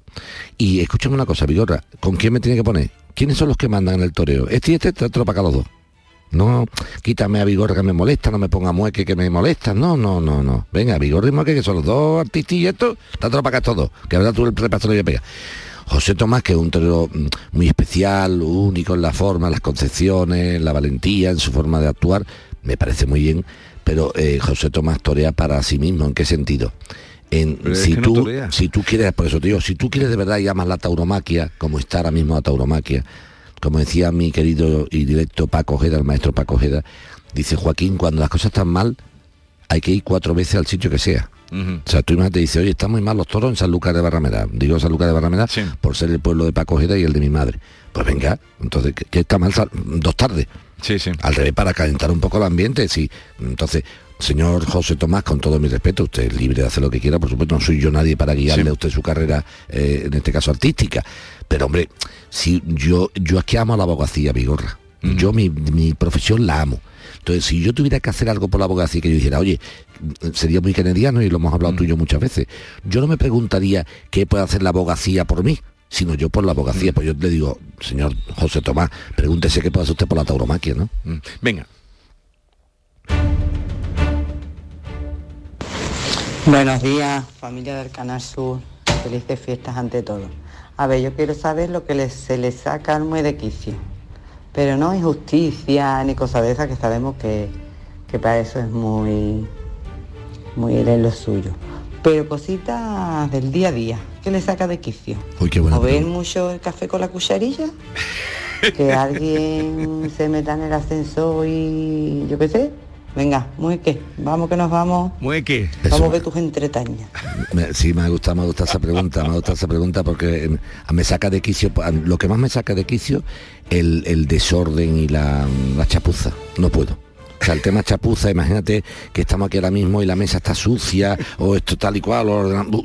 S6: Y escúchame una cosa, Vigorra, ¿con quién me tiene que poner? ¿Quiénes son los que mandan en el toreo? Este y este, te para acá los dos. No, quítame a Vigorra que me molesta, no me ponga Mueque que me molesta. No, no, no, no. Venga, Vigorra y Mueque, que son los dos artistas y esto, te para acá todos. Que ahora tú el repaso lo voy a pegar. José Tomás, que es un torero mm, muy especial, único en la forma, las concepciones, la valentía, en su forma de actuar, me parece muy bien, pero eh, José Tomás torea para sí mismo, ¿en qué sentido? En, si, tú, si tú quieres, por eso te digo, si tú quieres de verdad y amas la tauromaquia, como está ahora mismo la tauromaquia, como decía mi querido y directo Paco Ojeda, el maestro Paco Ojeda, dice Joaquín, cuando las cosas están mal, hay que ir cuatro veces al sitio que sea. O sea, tú te dice, oye, están muy mal los toros en San Lucas de Barrameda. Digo San Lucas de Barrameda por ser el pueblo de Paco y el de mi madre. Pues venga, entonces, ¿qué, está mal? Dos tardes.
S1: Sí, sí.
S6: Al revés, para calentar un poco el ambiente, sí. Entonces, señor José Tomás, con todo mi respeto, usted es libre de hacer lo que quiera, por supuesto, no soy yo nadie para guiarle a usted su carrera, eh, en este caso artística. Pero hombre, si yo, yo es que amo a la abogacía, Vigorra. Yo mi, mi profesión la amo. Entonces, si yo tuviera que hacer algo por la abogacía, que yo dijera, oye, sería muy canadiano y lo hemos hablado tú y yo muchas veces, yo no me preguntaría qué puede hacer la abogacía por mí, sino yo por la abogacía. Pues yo le digo, señor José Tomás, pregúntese qué puede hacer usted por la tauromaquia, ¿no?
S1: Venga.
S29: Buenos días, familia del Canal Sur. Felices fiestas ante todo. A ver, yo quiero saber lo que se le saca al mue de quicio pero no injusticia ni cosa de esa que sabemos que, para eso es muy, muy en lo suyo. Pero cositas del día a día, que le saca de quicio.
S6: Uy, qué
S29: ¿O ven mucho el café con la cucharilla? que alguien se meta en el ascensor y yo qué sé, Venga, mueque, vamos que nos vamos.
S1: Mueque.
S29: Vamos a ver tus entretañas.
S6: Sí, me gusta, me gusta esa pregunta, me gusta esa pregunta porque em, me saca de quicio, lo que más me saca de quicio, el, el desorden y la, la chapuza. No puedo. O sea, el tema chapuza, imagínate que estamos aquí ahora mismo y la mesa está sucia o esto tal y cual,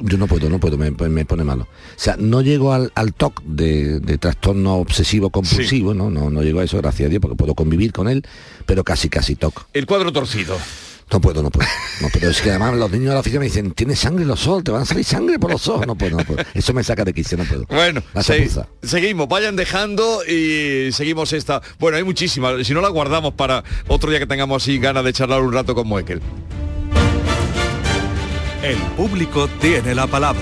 S6: yo no puedo, no puedo, me, pone malo. O sea, no llego al, al TOC de, trastorno obsesivo compulsivo, ¿no? ¿no? No llego a eso, gracias a Dios, porque puedo convivir con él, pero casi casi TOC.
S1: El cuadro torcido.
S6: No puedo, no puedo. No, pero es que además los niños de la oficina me dicen, tienes sangre en los ojos, te van a salir sangre por los ojos. No puedo, no puedo. Eso me saca de quicio, no puedo.
S1: Bueno, seguimos, vayan dejando y seguimos esta. Bueno, hay muchísimas. Si no la guardamos para otro día que tengamos así ganas de charlar un rato con Moekel.
S21: El público tiene la palabra.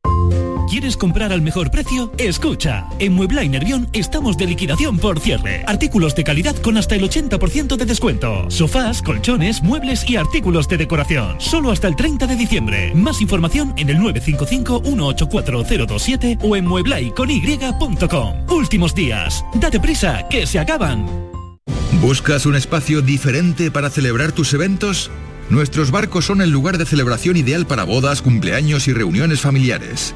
S30: ¿Quieres comprar al mejor precio? Escucha, en Muebla y Nervión estamos de liquidación por cierre. Artículos de calidad con hasta el 80% de descuento. Sofás, colchones, muebles y artículos de decoración. Solo hasta el 30 de diciembre. Más información en el 955-184027 o en mueblaycony.com. Últimos días. Date prisa, que se acaban.
S22: ¿Buscas un espacio diferente para celebrar tus eventos? Nuestros barcos son el lugar de celebración ideal para bodas, cumpleaños y reuniones familiares.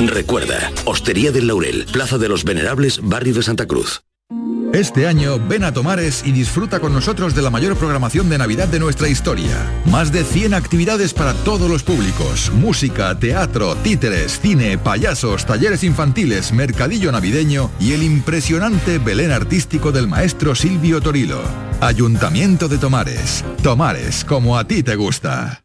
S17: Recuerda, Hostería del Laurel, Plaza de los Venerables, Barrio de Santa Cruz.
S22: Este año ven a Tomares y disfruta con nosotros de la mayor programación de Navidad de nuestra historia. Más de 100 actividades para todos los públicos. Música, teatro, títeres, cine, payasos, talleres infantiles, mercadillo navideño y el impresionante Belén artístico del maestro Silvio Torilo. Ayuntamiento de Tomares. Tomares, como a ti te gusta.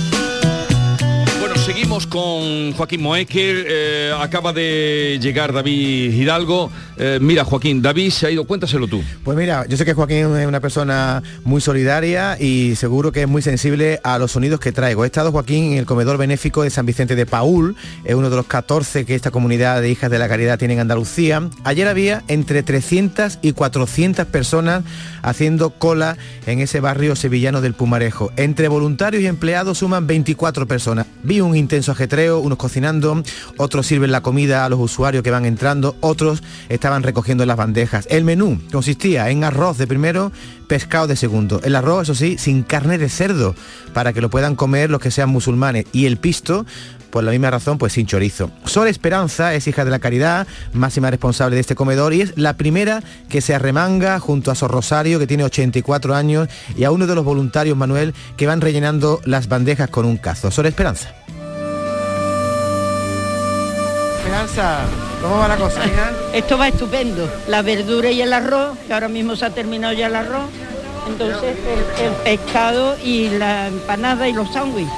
S1: Seguimos con Joaquín Moekel. eh, acaba de llegar David Hidalgo. Eh, mira, Joaquín, David se ha ido, cuéntaselo tú.
S2: Pues mira, yo sé que Joaquín es una persona muy solidaria y seguro que es muy sensible a los sonidos que traigo. He estado, Joaquín, en el comedor benéfico de San Vicente de Paul, es uno de los 14 que esta comunidad de hijas de la caridad tiene en Andalucía. Ayer había entre 300 y 400 personas haciendo cola en ese barrio sevillano del Pumarejo. Entre voluntarios y empleados suman 24 personas. Vi un intenso ajetreo, unos cocinando, otros sirven la comida a los usuarios que van entrando, otros estaban recogiendo las bandejas. El menú consistía en arroz de primero, pescado de segundo. El arroz, eso sí, sin carne de cerdo, para que lo puedan comer los que sean musulmanes. Y el pisto, por la misma razón, pues sin chorizo. Sol Esperanza es hija de la caridad, máxima responsable de este comedor y es la primera que se arremanga junto a Sor Rosario, que tiene 84 años, y a uno de los voluntarios, Manuel, que van rellenando las bandejas con un cazo. Sol Esperanza.
S31: Esperanza, ¿cómo va la cosa, hija? Esto va estupendo. La verdura y el arroz, que ahora mismo se ha terminado ya el arroz. Entonces el, el pescado y la empanada y los sándwiches.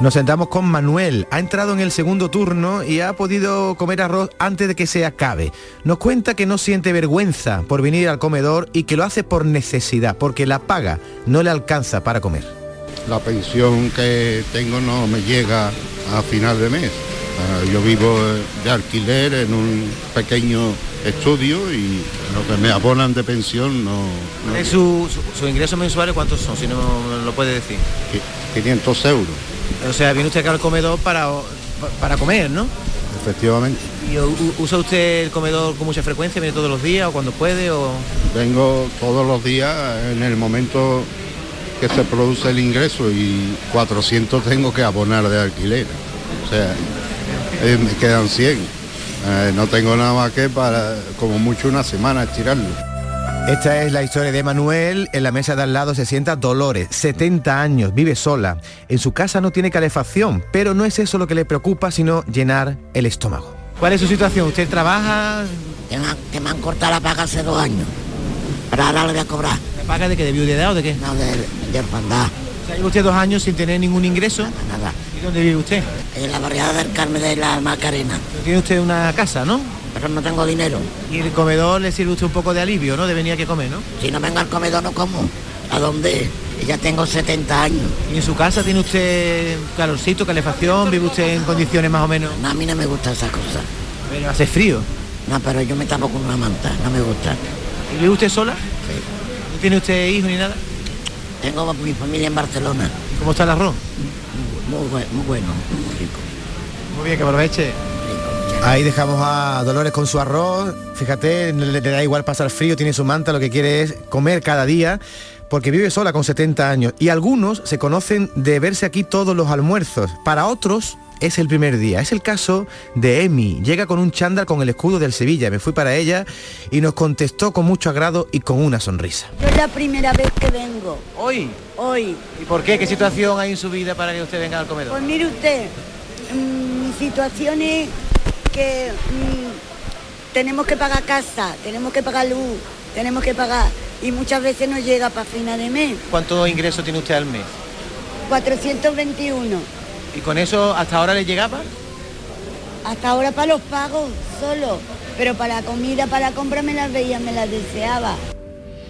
S2: Nos sentamos con Manuel. Ha entrado en el segundo turno y ha podido comer arroz antes de que se acabe. Nos cuenta que no siente vergüenza por venir al comedor y que lo hace por necesidad, porque la paga no le alcanza para comer.
S32: La pensión que tengo no me llega a final de mes. Ah, Yo vivo eh, de alquiler en un pequeño estudio y lo que me abonan de pensión no... no-
S2: ¿Su, su, ingresos mensuales cuántos son? Si no lo puede decir.
S32: 500 euros.
S2: O sea, viene usted acá al comedor para, para comer, ¿no?
S32: efectivamente.
S2: ¿Y usa usted el comedor con mucha frecuencia? ¿Viene todos los días o cuando puede? O...
S32: Vengo todos los días en el momento que se produce el ingreso y 400 tengo que abonar de alquiler. O sea, eh, me quedan 100. Eh, no tengo nada más que para, como mucho, una semana estirarlo.
S2: Esta es la historia de Manuel. En la mesa de al lado se sienta Dolores, 70 años, vive sola. En su casa no tiene calefacción, pero no es eso lo que le preocupa, sino llenar el estómago. ¿Cuál es su situación? ¿Usted trabaja?
S33: Que me, han, que me han cortado la paga hace dos años. Pero ahora le voy a cobrar.
S2: ¿La paga de qué? ¿De viudedad o de qué?
S33: No, de, de orfandad.
S2: Lleva usted dos años sin tener ningún ingreso.
S33: Nada.
S2: ¿Y dónde vive usted?
S33: En la barriada del Carmen de la Macarena.
S2: Tiene usted una casa, ¿no?
S33: Pero no tengo dinero.
S2: Y el comedor le sirve usted un poco de alivio, ¿no? De venir a comer, ¿no?
S33: Si no vengo al comedor no como. ¿A dónde? Ya tengo 70 años.
S2: ¿Y en su casa tiene usted calorcito, calefacción? ¿Vive usted en condiciones más o menos?
S33: No, a mí no me gusta esa cosa.
S2: Pero hace frío.
S33: No, pero yo me tapo con una manta. No me gusta.
S2: ¿Y vive usted sola?
S33: Sí.
S2: ¿No tiene usted hijos ni nada?
S33: Tengo mi familia en Barcelona.
S2: ¿Y cómo está el arroz?
S33: Muy, bue- muy bueno, muy rico.
S2: Muy bien, que aproveche. Ahí dejamos a Dolores con su arroz. Fíjate, le, le da igual pasar frío, tiene su manta, lo que quiere es comer cada día, porque vive sola con 70 años. Y algunos se conocen de verse aquí todos los almuerzos. Para otros es el primer día. Es el caso de Emi. Llega con un chándal con el escudo del Sevilla. Me fui para ella y nos contestó con mucho agrado y con una sonrisa.
S34: Yo es la primera vez que vengo.
S2: ¿Hoy?
S34: Hoy.
S2: ¿Y por qué? ¿Qué situación hay en su vida para que usted venga al comedor?
S34: Pues mire usted, mm, mi situación es que mm, tenemos que pagar casa, tenemos que pagar luz, tenemos que pagar y muchas veces no llega para final de mes.
S2: ¿Cuánto ingreso tiene usted al mes?
S34: 421.
S2: ¿Y con eso hasta ahora le llegaba?
S34: Hasta ahora para los pagos solo, pero para la comida, para la compra me las veía, me las deseaba.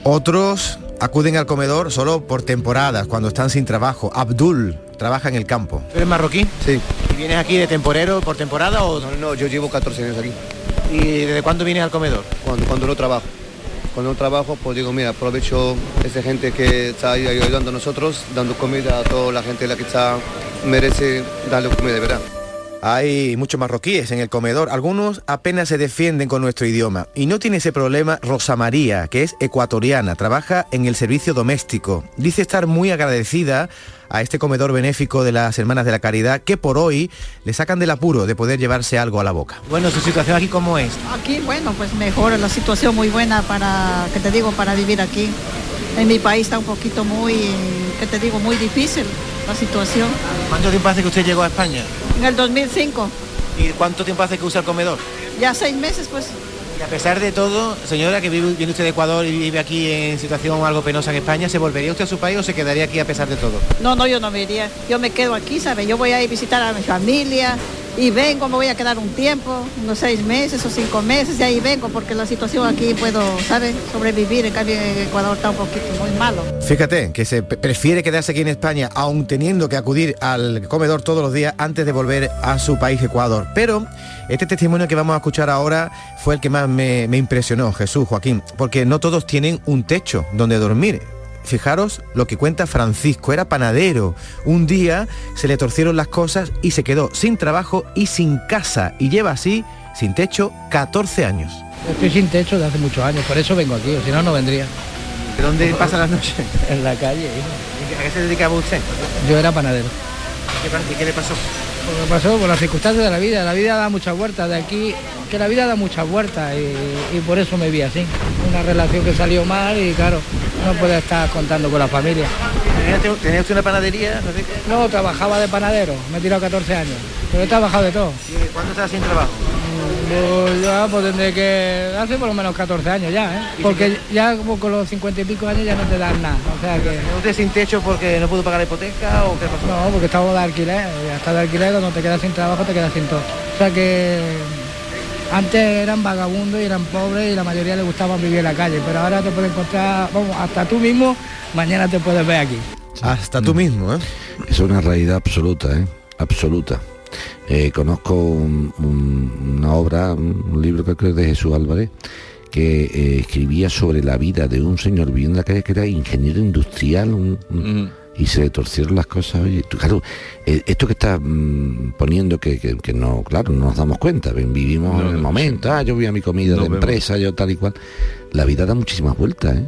S2: Otros acuden al comedor solo por temporadas, cuando están sin trabajo. Abdul trabaja en el campo. ¿Eres marroquí?
S35: Sí.
S2: ¿Y vienes aquí de temporero por temporada o...?
S35: No, no, yo llevo 14 años aquí.
S2: ¿Y desde cuándo vienes al comedor?
S35: Cuando, cuando no trabajo. Cuando trabajo, pues digo, mira, aprovecho esa gente que está ahí ayudando a nosotros, dando comida a toda la gente la que está merece darle comida de verdad.
S2: Hay muchos marroquíes en el comedor, algunos apenas se defienden con nuestro idioma y no tiene ese problema Rosa María, que es ecuatoriana, trabaja en el servicio doméstico. Dice estar muy agradecida a este comedor benéfico de las Hermanas de la Caridad que por hoy le sacan del apuro de poder llevarse algo a la boca. Bueno, su situación aquí cómo es?
S36: Aquí, bueno, pues mejor, la situación muy buena para, que te digo, para vivir aquí. En mi país está un poquito muy, que te digo, muy difícil la situación.
S2: ¿Cuánto tiempo hace que usted llegó a España?
S36: En el 2005,
S2: ¿Y cuánto tiempo hace que usa el comedor?
S36: ya seis meses, pues
S2: A pesar de todo, señora, que vive, viene usted de Ecuador y vive aquí en situación algo penosa en España, ¿se volvería usted a su país o se quedaría aquí a pesar de todo?
S36: no, no, yo no me iría. Yo me quedo aquí, ¿sabes? Yo voy a ir a visitar a mi familia y vengo, me voy a quedar un tiempo, unos seis meses o cinco meses, y ahí vengo porque la situación aquí puedo, ¿sabes? Sobrevivir, en cambio en Ecuador está un poquito muy malo.
S2: Fíjate, que se prefiere quedarse aquí en España, aun teniendo que acudir al comedor todos los días antes de volver a su país, Ecuador. Pero este testimonio que vamos a escuchar ahora fue el que más me, me impresionó, Jesús, Joaquín, porque no todos tienen un techo donde dormir. Fijaros lo que cuenta Francisco, era panadero. Un día se le torcieron las cosas y se quedó sin trabajo y sin casa y lleva así, sin techo, 14 años.
S37: Estoy sin techo de hace muchos años, por eso vengo aquí, o si no, no vendría.
S2: ¿De dónde pasa las noches?
S37: En la calle.
S2: ¿A qué se dedicaba usted?
S37: Yo era panadero.
S2: ¿Y qué le pasó?
S37: Lo que pasó por las circunstancias de la vida. La vida da muchas vueltas. De aquí, que la vida da muchas vueltas y, y por eso me vi así. Una relación que salió mal y claro, no puede estar contando con la familia.
S2: ¿Tenía, tenía usted una panadería?
S37: No, trabajaba de panadero, me he tirado 14 años. Pero he trabajado de todo.
S2: ¿Y cuándo estaba sin trabajo?
S37: Pues ya pues tendré que hace por lo menos 14 años ya, ¿eh? Porque ya como con los 50 y pico años ya no te dan nada. O sea que.
S2: ¿Tenía usted sin techo porque no pudo pagar la hipoteca o qué pasó?
S37: No, porque estaba de alquiler. Y hasta de alquiler cuando te quedas sin trabajo te quedas sin todo. O sea que antes eran vagabundos y eran pobres y la mayoría les gustaba vivir en la calle, pero ahora te puedes encontrar, vamos, hasta tú mismo, mañana te puedes ver aquí.
S2: Hasta tú mismo, ¿eh?
S6: Es una realidad absoluta, ¿eh? Absoluta. Eh, conozco un- un- una obra, un libro que creo de Jesús Álvarez, que eh, escribía sobre la vida de un señor viviendo en la calle que era ingeniero industrial, un, y se le torcieron las cosas. Oye, tú, claro, eh, esto que estás mm, poniendo que, que- que no, claro, no nos damos cuenta, ven, vivimos
S1: No,
S6: en el momento, ah, yo voy a mi comida de
S1: vemos.
S6: empresa, yo tal y cual. La vida da muchísimas vueltas, ¿eh?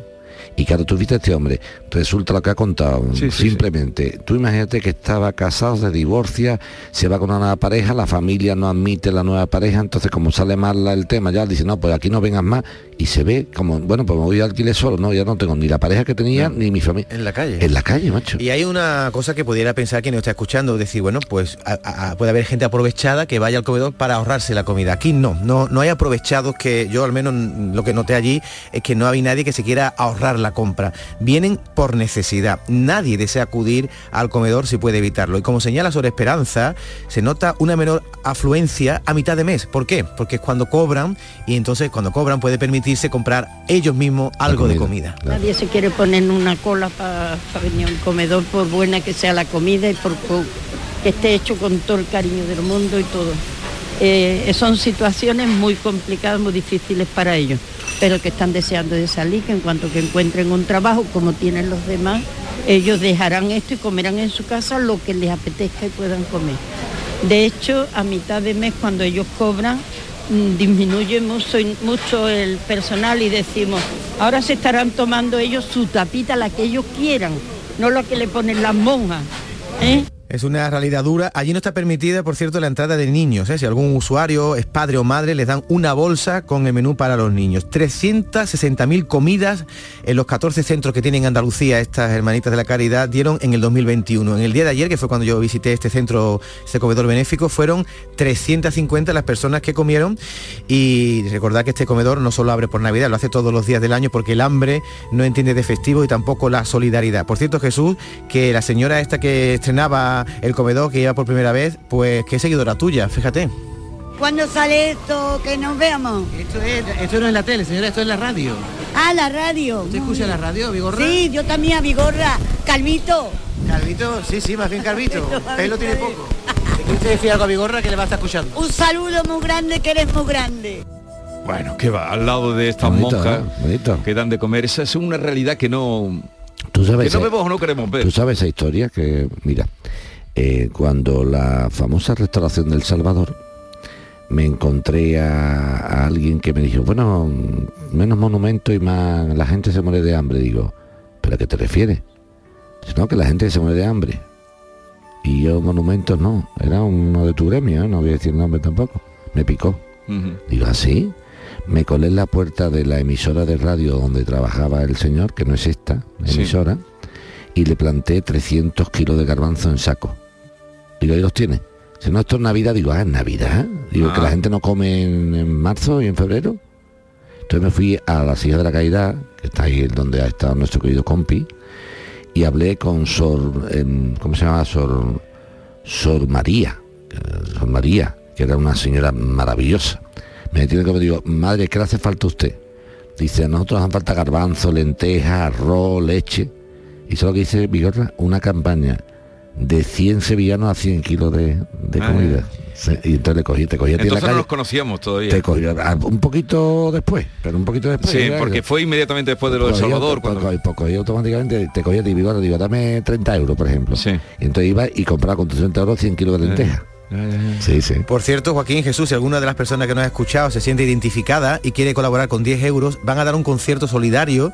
S6: Y claro, tú viste a este hombre, resulta lo que ha contado,
S1: Sí, sí,
S6: simplemente. Tú imagínate que estaba casado, se divorcia, se va con una nueva pareja, la familia no admite la nueva pareja, entonces como sale mal el tema, ya dice, no, pues aquí no vengas más, y se ve como, bueno, pues me voy a alquiler solo, no, ya no tengo ni la pareja que tenía, ni mi familia.
S2: En la calle.
S6: En la calle, macho.
S2: Y hay una cosa que pudiera pensar quien nos está escuchando, decir, bueno, pues a- a- puede haber gente aprovechada que vaya al comedor para ahorrarse la comida. Aquí no, no, no hay aprovechados que yo al menos mm, lo que noté allí es que no hay nadie que se quiera ahorrar la compra. Vienen por necesidad. Nadie desea acudir al comedor si puede evitarlo. Y como señala sobre Esperanza, se nota una menor afluencia a mitad de mes. ¿Por qué? Porque es cuando cobran y entonces cuando cobran puede permitirse comprar ellos mismos algo de comida.
S31: Nadie se quiere poner en una cola para venir a un comedor, por buena que sea la comida y por po- que esté hecho con todo el cariño del mundo y todo. Eh, son situaciones muy complicadas, muy difíciles para ellos, pero que están deseando de salir, que en cuanto que encuentren un trabajo como tienen los demás, ellos dejarán esto y comerán en su casa lo que les apetezca y puedan comer. De hecho, a mitad de mes, cuando ellos cobran, mm, disminuye mucho, mucho el personal y decimos, ahora se estarán tomando ellos su tapita, la que ellos quieran, no lo que le ponen las monjas. ¿eh?
S2: Es una realidad dura. Allí no está permitida, por cierto, la entrada de niños. ¿eh? Si algún usuario es padre o madre, les dan una bolsa con el menú para los niños. 360.000 comidas en los 14 centros que tienen en Andalucía estas hermanitas de la caridad dieron en el 2021. En el día de ayer, que fue cuando yo visité este centro, este comedor benéfico, fueron 350 las personas que comieron. Y recordad que este comedor no solo abre por Navidad, lo hace todos los días del año porque el hambre no entiende de festivo y tampoco la solidaridad. Por cierto, Jesús, que la señora esta que estrenaba el comedor, que iba por primera vez, pues que es seguidora tuya, fíjate.
S34: ¿Cuándo sale esto? Que nos veamos.
S2: Esto no es la tele, señora, esto es la radio.
S34: Ah, la radio.
S2: ¿Usted escucha la radio, Vigorra?
S34: Sí, yo también a Vigorra. Calvito.
S2: Calvito, sí, sí, más bien Calvito. Pelo tiene poco. ¿Qué usted decía algo a Vigorra que le va a estar escuchando?
S34: Un saludo muy grande, que eres muy grande.
S1: Bueno, que va, al lado de estas
S6: Bonito,
S1: monjas
S6: ¿eh? Bonito.
S1: que dan de comer. Esa es una realidad que no,
S6: Tú sabes,
S1: que no vemos o no queremos ver.
S6: Tú sabes esa historia que, mira, eh, cuando la famosa restauración del Salvador, me encontré a, a alguien que me dijo, bueno, menos monumento y más la gente se muere de hambre. Digo, ¿pero a qué te refieres? Dice, no, que la gente se muere de hambre. Y yo, monumentos no, era uno de tu gremio, ¿eh? no voy a decir nombre tampoco. Me picó. Digo, ¿así? Me colé en la puerta de la emisora de radio donde trabajaba el señor, que no es esta
S1: Sí.
S6: emisora, y le planté 300 kilos de garbanzo en saco. Digo, ¿y los tiene? Si no, esto es Navidad. Digo, ah, ¿es Navidad? Digo,
S1: Ah.
S6: que la gente no come en, en marzo y en febrero. Entonces me fui a la silla de la caridad, que está ahí donde ha estado nuestro querido compi, y hablé con Sor, em, ¿cómo se llama? Sor, Sor María, eh, Sor María, que era una señora maravillosa. Me tiene que me digo, madre, ¿qué le hace falta a usted? Dice, a nosotros nos hace falta garbanzo, lentejas, arroz, leche. Y solo que dice Vigorra, una campaña de 100 sevillanos a 100 kilos de, de
S1: Ah,
S6: comida. Sí, Y entonces le cogí, te cogí a ti en la
S1: Entonces no
S6: calle.
S1: nos conocíamos todavía.
S6: Te cogí, un poquito después, pero un poquito después.
S1: Sí, porque fue inmediatamente después de lo de
S6: Cogí
S1: Salvador.
S6: auto-
S1: cuando-
S6: pues cogí automáticamente, te cogía a ti, Vigorra, digo, dame 30 euros, por ejemplo. Y entonces iba y compraba con tus 30 euros 100 kilos de lentejas. Sí, sí.
S2: Por cierto, Joaquín Jesús, si alguna de las personas que nos ha escuchado se siente identificada y quiere colaborar con 10 euros, van a dar un concierto solidario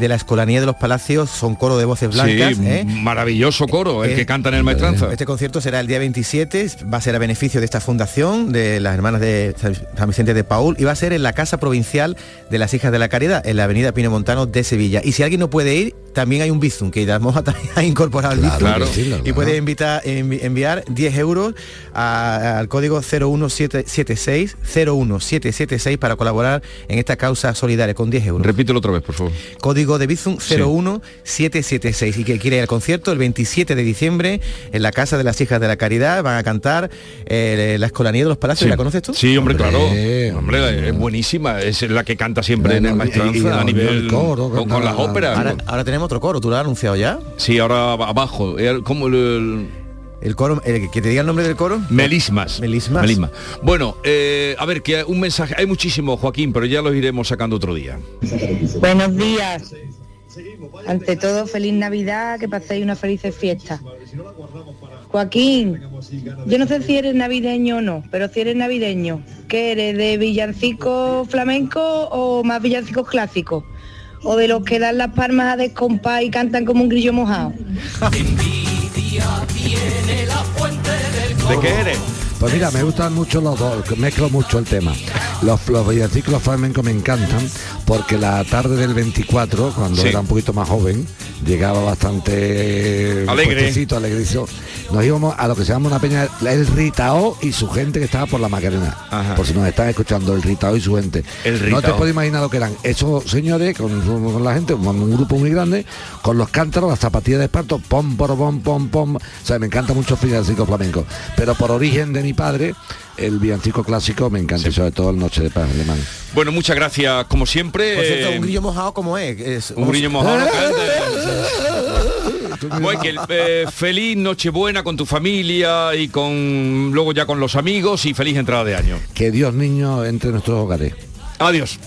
S2: de la Escolanía de los Palacios, son coro de voces blancas.
S1: sí,
S2: ¿eh?
S1: maravilloso coro, el
S2: Eh,
S1: que canta en el maestranza.
S2: Este concierto será el día 27, va a ser a beneficio de esta fundación, de las hermanas de San Vicente de Paul, y va a ser en la Casa Provincial de las Hijas de la Caridad, en la avenida Pino Montano de Sevilla. Y si alguien no puede ir, también hay un Bizum, que Idar Moja también ha incorporado el
S6: Claro,
S2: Bizum.
S6: claro.
S2: Y puede invitar, envi- enviar 10 euros a- al código 01776, 01776 para colaborar en esta causa solidaria con 10 euros.
S1: Repítelo otra vez, por favor.
S2: Código de Bizum
S1: Sí.
S2: 01776 y que quiere ir al concierto el 27 de diciembre en la Casa de las Hijas de la Caridad. Van a cantar eh, la Escolanía de los Palacios.
S1: Sí.
S2: ¿La conoces tú?
S1: Sí, hombre, claro.
S6: Hombre,
S1: Hombre, es buenísima. Es la que canta siempre en el maestranza a
S6: el
S1: nivel
S6: coro,
S1: con, con las óperas.
S2: Ahora, ahora tenemos otro coro, ¿tú lo has anunciado ya?
S1: Sí, ahora abajo. El- ¿Cómo el,
S2: El coro, el, que te diga el nombre del coro.
S1: Melismas.
S2: Melismas.
S1: Melismas. Bueno, eh, a ver, que un mensaje, hay muchísimo, Joaquín, pero ya los iremos sacando otro día.
S38: Buenos días. Ante todo, feliz Navidad, que paséis una feliz fiesta. Joaquín, yo no sé si eres navideño o no, pero si eres navideño, ¿qué eres? ¿De villancico flamenco o más villancicos clásicos? ¿O de los que dan las palmas a descompás y cantan como un grillo mojado?
S1: ¿De qué eres?
S6: Pues mira, me gustan mucho los dos, mezclo mucho el tema. Los, los villancicos flamencos me encantan porque la tarde del 24, cuando
S1: Sí.
S6: era un poquito más joven, llegaba bastante
S1: Alegre.
S6: alegrísimo. Nos íbamos a lo que se llama una peña, el Ritao y su gente que estaba por la Macarena. Por si nos están escuchando, el Ritao y su gente.
S1: El
S6: No te puedes imaginar lo que eran esos señores con, con la gente, un, un grupo muy grande, con los cántaros, las zapatillas de esparto, pom, pom, pom, pom, pom. O sea, me encanta mucho el villancico flamenco. Pero por origen de mi padre, el villancico clásico me encanta, y sobre todo el Noche de Paz alemán.
S1: Bueno, muchas gracias como siempre.
S2: Por cierto,
S1: Eh,
S2: un grillo mojado como es. es
S1: un grillo mojado. no que, eh, feliz Nochebuena con tu familia y con luego ya con los amigos y feliz entrada de año.
S6: Que Dios niño entre en nuestros hogares.
S1: Adiós.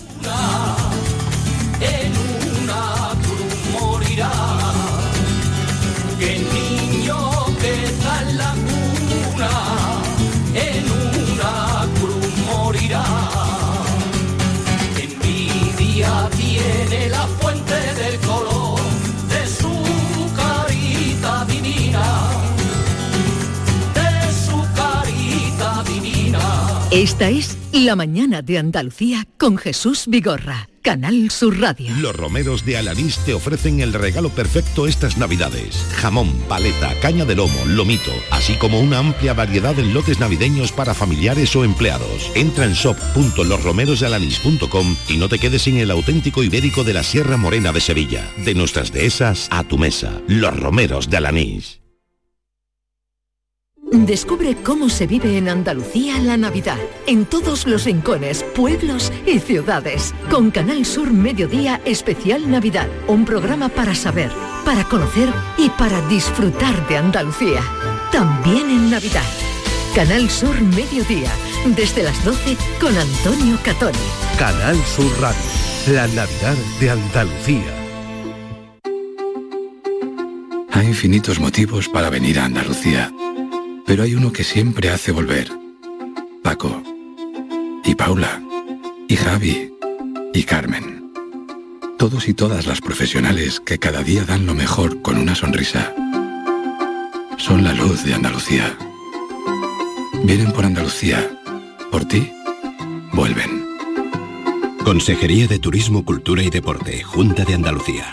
S7: Esta es La Mañana de Andalucía con Jesús Vigorra, Canal Sur Radio.
S39: Los romeros de Alanís te ofrecen el regalo perfecto estas navidades. Jamón, paleta, caña de lomo, lomito, así como una amplia variedad en lotes navideños para familiares o empleados. Entra en shop.losromerosdealanís.com y no te quedes sin el auténtico ibérico de la Sierra Morena de Sevilla. De nuestras dehesas a tu mesa. Los romeros de Alanís.
S7: Descubre cómo se vive en Andalucía la Navidad, en todos los rincones, pueblos y ciudades. Con Canal Sur Mediodía Especial Navidad, un programa para saber, para conocer y para disfrutar de Andalucía. También en Navidad. Canal Sur Mediodía, desde las 12 con Antonio Catoni.
S40: Canal Sur Radio, la Navidad de Andalucía.
S41: Hay infinitos motivos para venir a Andalucía, pero hay uno que siempre hace volver. Paco, y Paula, y Javi, y Carmen. Todos y todas las profesionales que cada día dan lo mejor con una sonrisa. Son la luz de Andalucía. Vienen por Andalucía. Por ti, vuelven.
S42: Consejería de Turismo, Cultura y Deporte, Junta de Andalucía.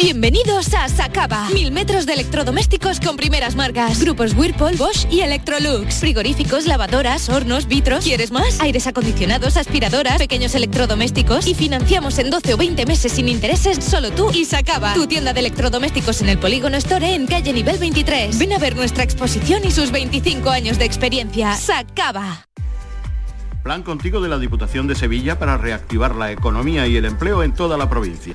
S43: Bienvenidos a Sacaba. Mil metros de electrodomésticos con primeras marcas. Grupos Whirlpool, Bosch y Electrolux. Frigoríficos, lavadoras, hornos, vitros. ¿Quieres más? Aires acondicionados, aspiradoras, pequeños electrodomésticos. Y financiamos en 12 o 20 meses sin intereses solo tú y Sacaba. Tu tienda de electrodomésticos en el Polígono Store en calle nivel 23. Ven a ver nuestra exposición y sus 25 años de experiencia. Sacaba.
S44: Plan contigo de la Diputación de Sevilla para reactivar la economía y el empleo en toda la provincia.